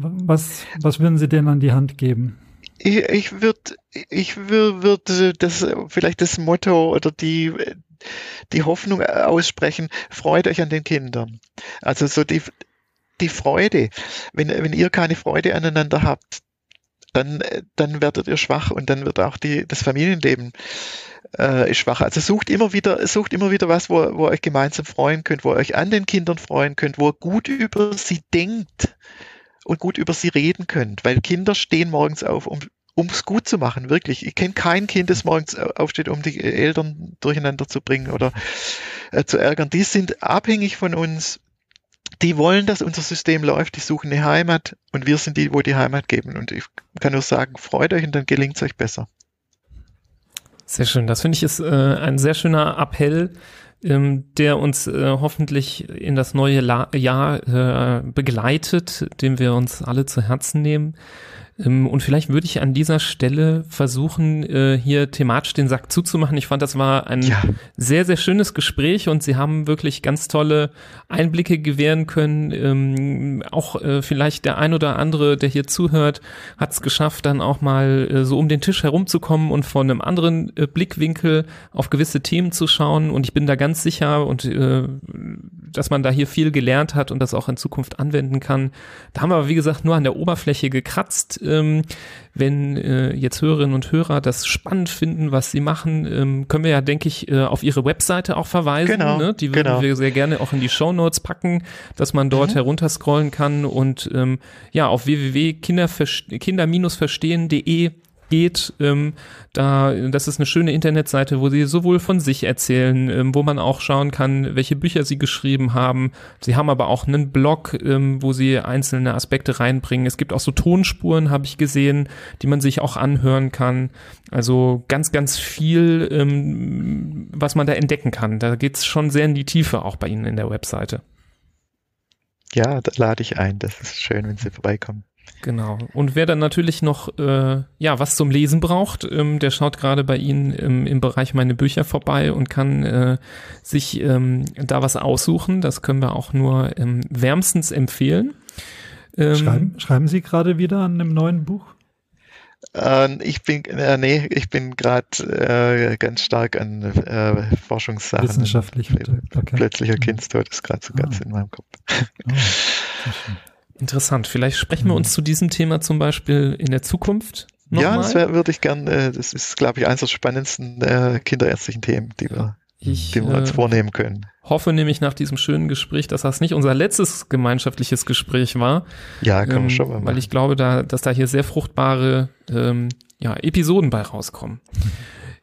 Was, was würden Sie denn an die Hand geben? Ich, ich würde ich würd, würd das vielleicht das Motto oder die die Hoffnung aussprechen, freut euch an den Kindern. Also so die, die Freude. Wenn, wenn ihr keine Freude aneinander habt, dann, dann werdet ihr schwach und dann wird auch die, das Familienleben äh, schwach. Also sucht immer wieder, sucht immer wieder was, wo, wo ihr euch gemeinsam freuen könnt, wo ihr euch an den Kindern freuen könnt, wo ihr gut über sie denkt und gut über sie reden könnt, weil Kinder stehen morgens auf, um um es gut zu machen, wirklich. Ich kenne kein Kind, das morgens aufsteht, um die Eltern durcheinander zu bringen oder äh, zu ärgern. Die sind abhängig von uns. Die wollen, dass unser System läuft, die suchen eine Heimat und wir sind die, wo die Heimat geben. Und ich kann nur sagen, freut euch und dann gelingt es euch besser. Sehr schön. Das finde ich ist äh, ein sehr schöner Appell, ähm, der uns äh, hoffentlich in das neue La Jahr äh, begleitet, dem wir uns alle zu Herzen nehmen. Ähm, und vielleicht würde ich an dieser Stelle versuchen, äh, hier thematisch den Sack zuzumachen. Ich fand, das war ein ja. sehr, sehr schönes Gespräch und Sie haben wirklich ganz tolle Einblicke gewähren können. Ähm, auch äh, vielleicht der ein oder andere, der hier zuhört, hat es geschafft, dann auch mal äh, so um den Tisch herumzukommen und von einem anderen Blickwinkel auf gewisse Themen zu schauen. Und ich bin da ganz sicher und dass man da hier viel gelernt hat und das auch in Zukunft anwenden kann. Da haben wir aber, wie gesagt, nur an der Oberfläche gekratzt ähm, wenn äh, jetzt Hörerinnen und Hörer das spannend finden, was sie machen, ähm, können wir ja, denke ich, äh, auf ihre Webseite auch verweisen. Genau, ne? Die würden genau. wir sehr gerne auch in die Show Notes packen, dass man dort mhm. herunterscrollen kann und ähm, ja, auf www.kinder-verstehen.de geht. Ähm, da, das ist eine schöne Internetseite, wo sie sowohl von sich erzählen, ähm, wo man auch schauen kann, welche Bücher sie geschrieben haben. Sie haben aber auch einen Blog, ähm, wo sie einzelne Aspekte reinbringen. Es gibt auch so Tonspuren, habe ich gesehen, die man sich auch anhören kann. Also ganz, ganz viel, ähm, was man da entdecken kann. Da geht's schon sehr in die Tiefe auch bei Ihnen in der Webseite. Ja, da lade ich ein. Das ist schön, wenn Sie vorbeikommen. Genau. Und wer dann natürlich noch äh, ja was zum Lesen braucht, ähm, der schaut gerade bei Ihnen im, im Bereich meine Bücher vorbei und kann äh, sich ähm, da was aussuchen. Das können wir auch nur ähm, wärmstens empfehlen. Ähm, schreiben, schreiben Sie gerade wieder an einem neuen Buch? Äh, ich bin, äh, nee, ich bin gerade äh, ganz stark an äh, Forschungssachen. Wissenschaftlich. Okay. Plötzlicher Kindstod ist gerade so ah. ganz in meinem Kopf. Oh, Interessant. Vielleicht sprechen wir uns mhm. zu diesem Thema zum Beispiel in der Zukunft. Noch ja, mal. das würde ich gerne. Äh, das ist, glaube ich, eines der spannendsten äh, kinderärztlichen Themen, die wir, ich, die wir uns äh, vornehmen können. Hoffe nämlich nach diesem schönen Gespräch, dass das nicht unser letztes gemeinschaftliches Gespräch war. Ja, kann ähm, man schon mal machen. Weil ich glaube, da, dass da hier sehr fruchtbare ähm, ja, Episoden bei rauskommen.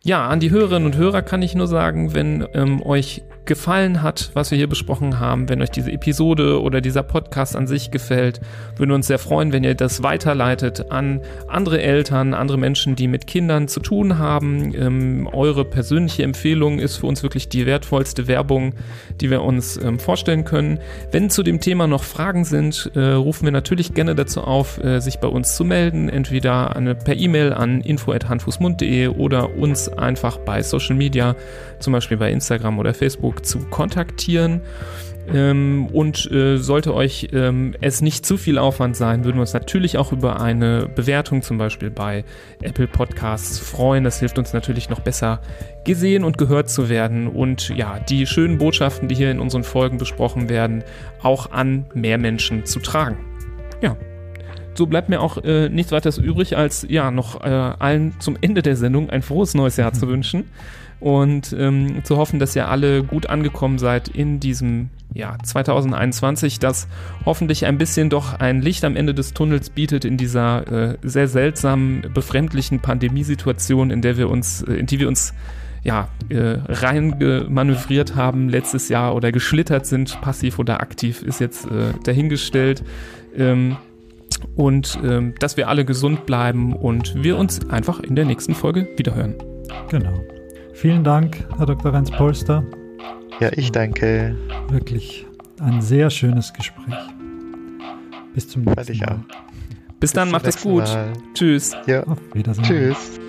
Ja, an die Hörerinnen und Hörer kann ich nur sagen, wenn ähm, euch gefallen hat, was wir hier besprochen haben, wenn euch diese Episode oder dieser Podcast an sich gefällt, würden wir uns sehr freuen, wenn ihr das weiterleitet an andere Eltern, andere Menschen, die mit Kindern zu tun haben. Ähm, eure persönliche Empfehlung ist für uns wirklich die wertvollste Werbung, die wir uns ähm, vorstellen können. Wenn zu dem Thema noch Fragen sind, äh, rufen wir natürlich gerne dazu auf, äh, sich bei uns zu melden, entweder eine, per E-Mail an info@handfußmund.de oder uns einfach bei Social Media, zum Beispiel bei Instagram oder Facebook Facebook zu kontaktieren. Ähm, und äh, sollte euch ähm, es nicht zu viel Aufwand sein, würden wir uns natürlich auch über eine Bewertung zum Beispiel bei Apple Podcasts freuen. Das hilft uns natürlich noch besser gesehen und gehört zu werden und ja, die schönen Botschaften, die hier in unseren Folgen besprochen werden, auch an mehr Menschen zu tragen. Ja. So bleibt mir auch äh, nichts weiteres übrig, als ja noch äh, allen zum Ende der Sendung ein frohes neues Jahr zu wünschen und ähm, zu hoffen, dass ihr alle gut angekommen seid in diesem Jahr 2021, das hoffentlich ein bisschen doch ein Licht am Ende des Tunnels bietet in dieser äh, sehr seltsamen, befremdlichen Pandemiesituation, in der wir uns, äh, in die wir uns ja, äh, reingemanövriert haben letztes Jahr oder geschlittert sind, passiv oder aktiv, ist jetzt äh, dahingestellt. Ähm, und ähm, dass wir alle gesund bleiben und wir uns einfach in der nächsten Folge wiederhören. Genau. Vielen Dank, Herr Dr. Renz Polster. Ja, ich danke. Wirklich ein sehr schönes Gespräch. Bis zum nächsten Mal. Auch. Bis, Bis dann, macht es gut. Mal. Tschüss. Ja. Auf Wiedersehen. Tschüss.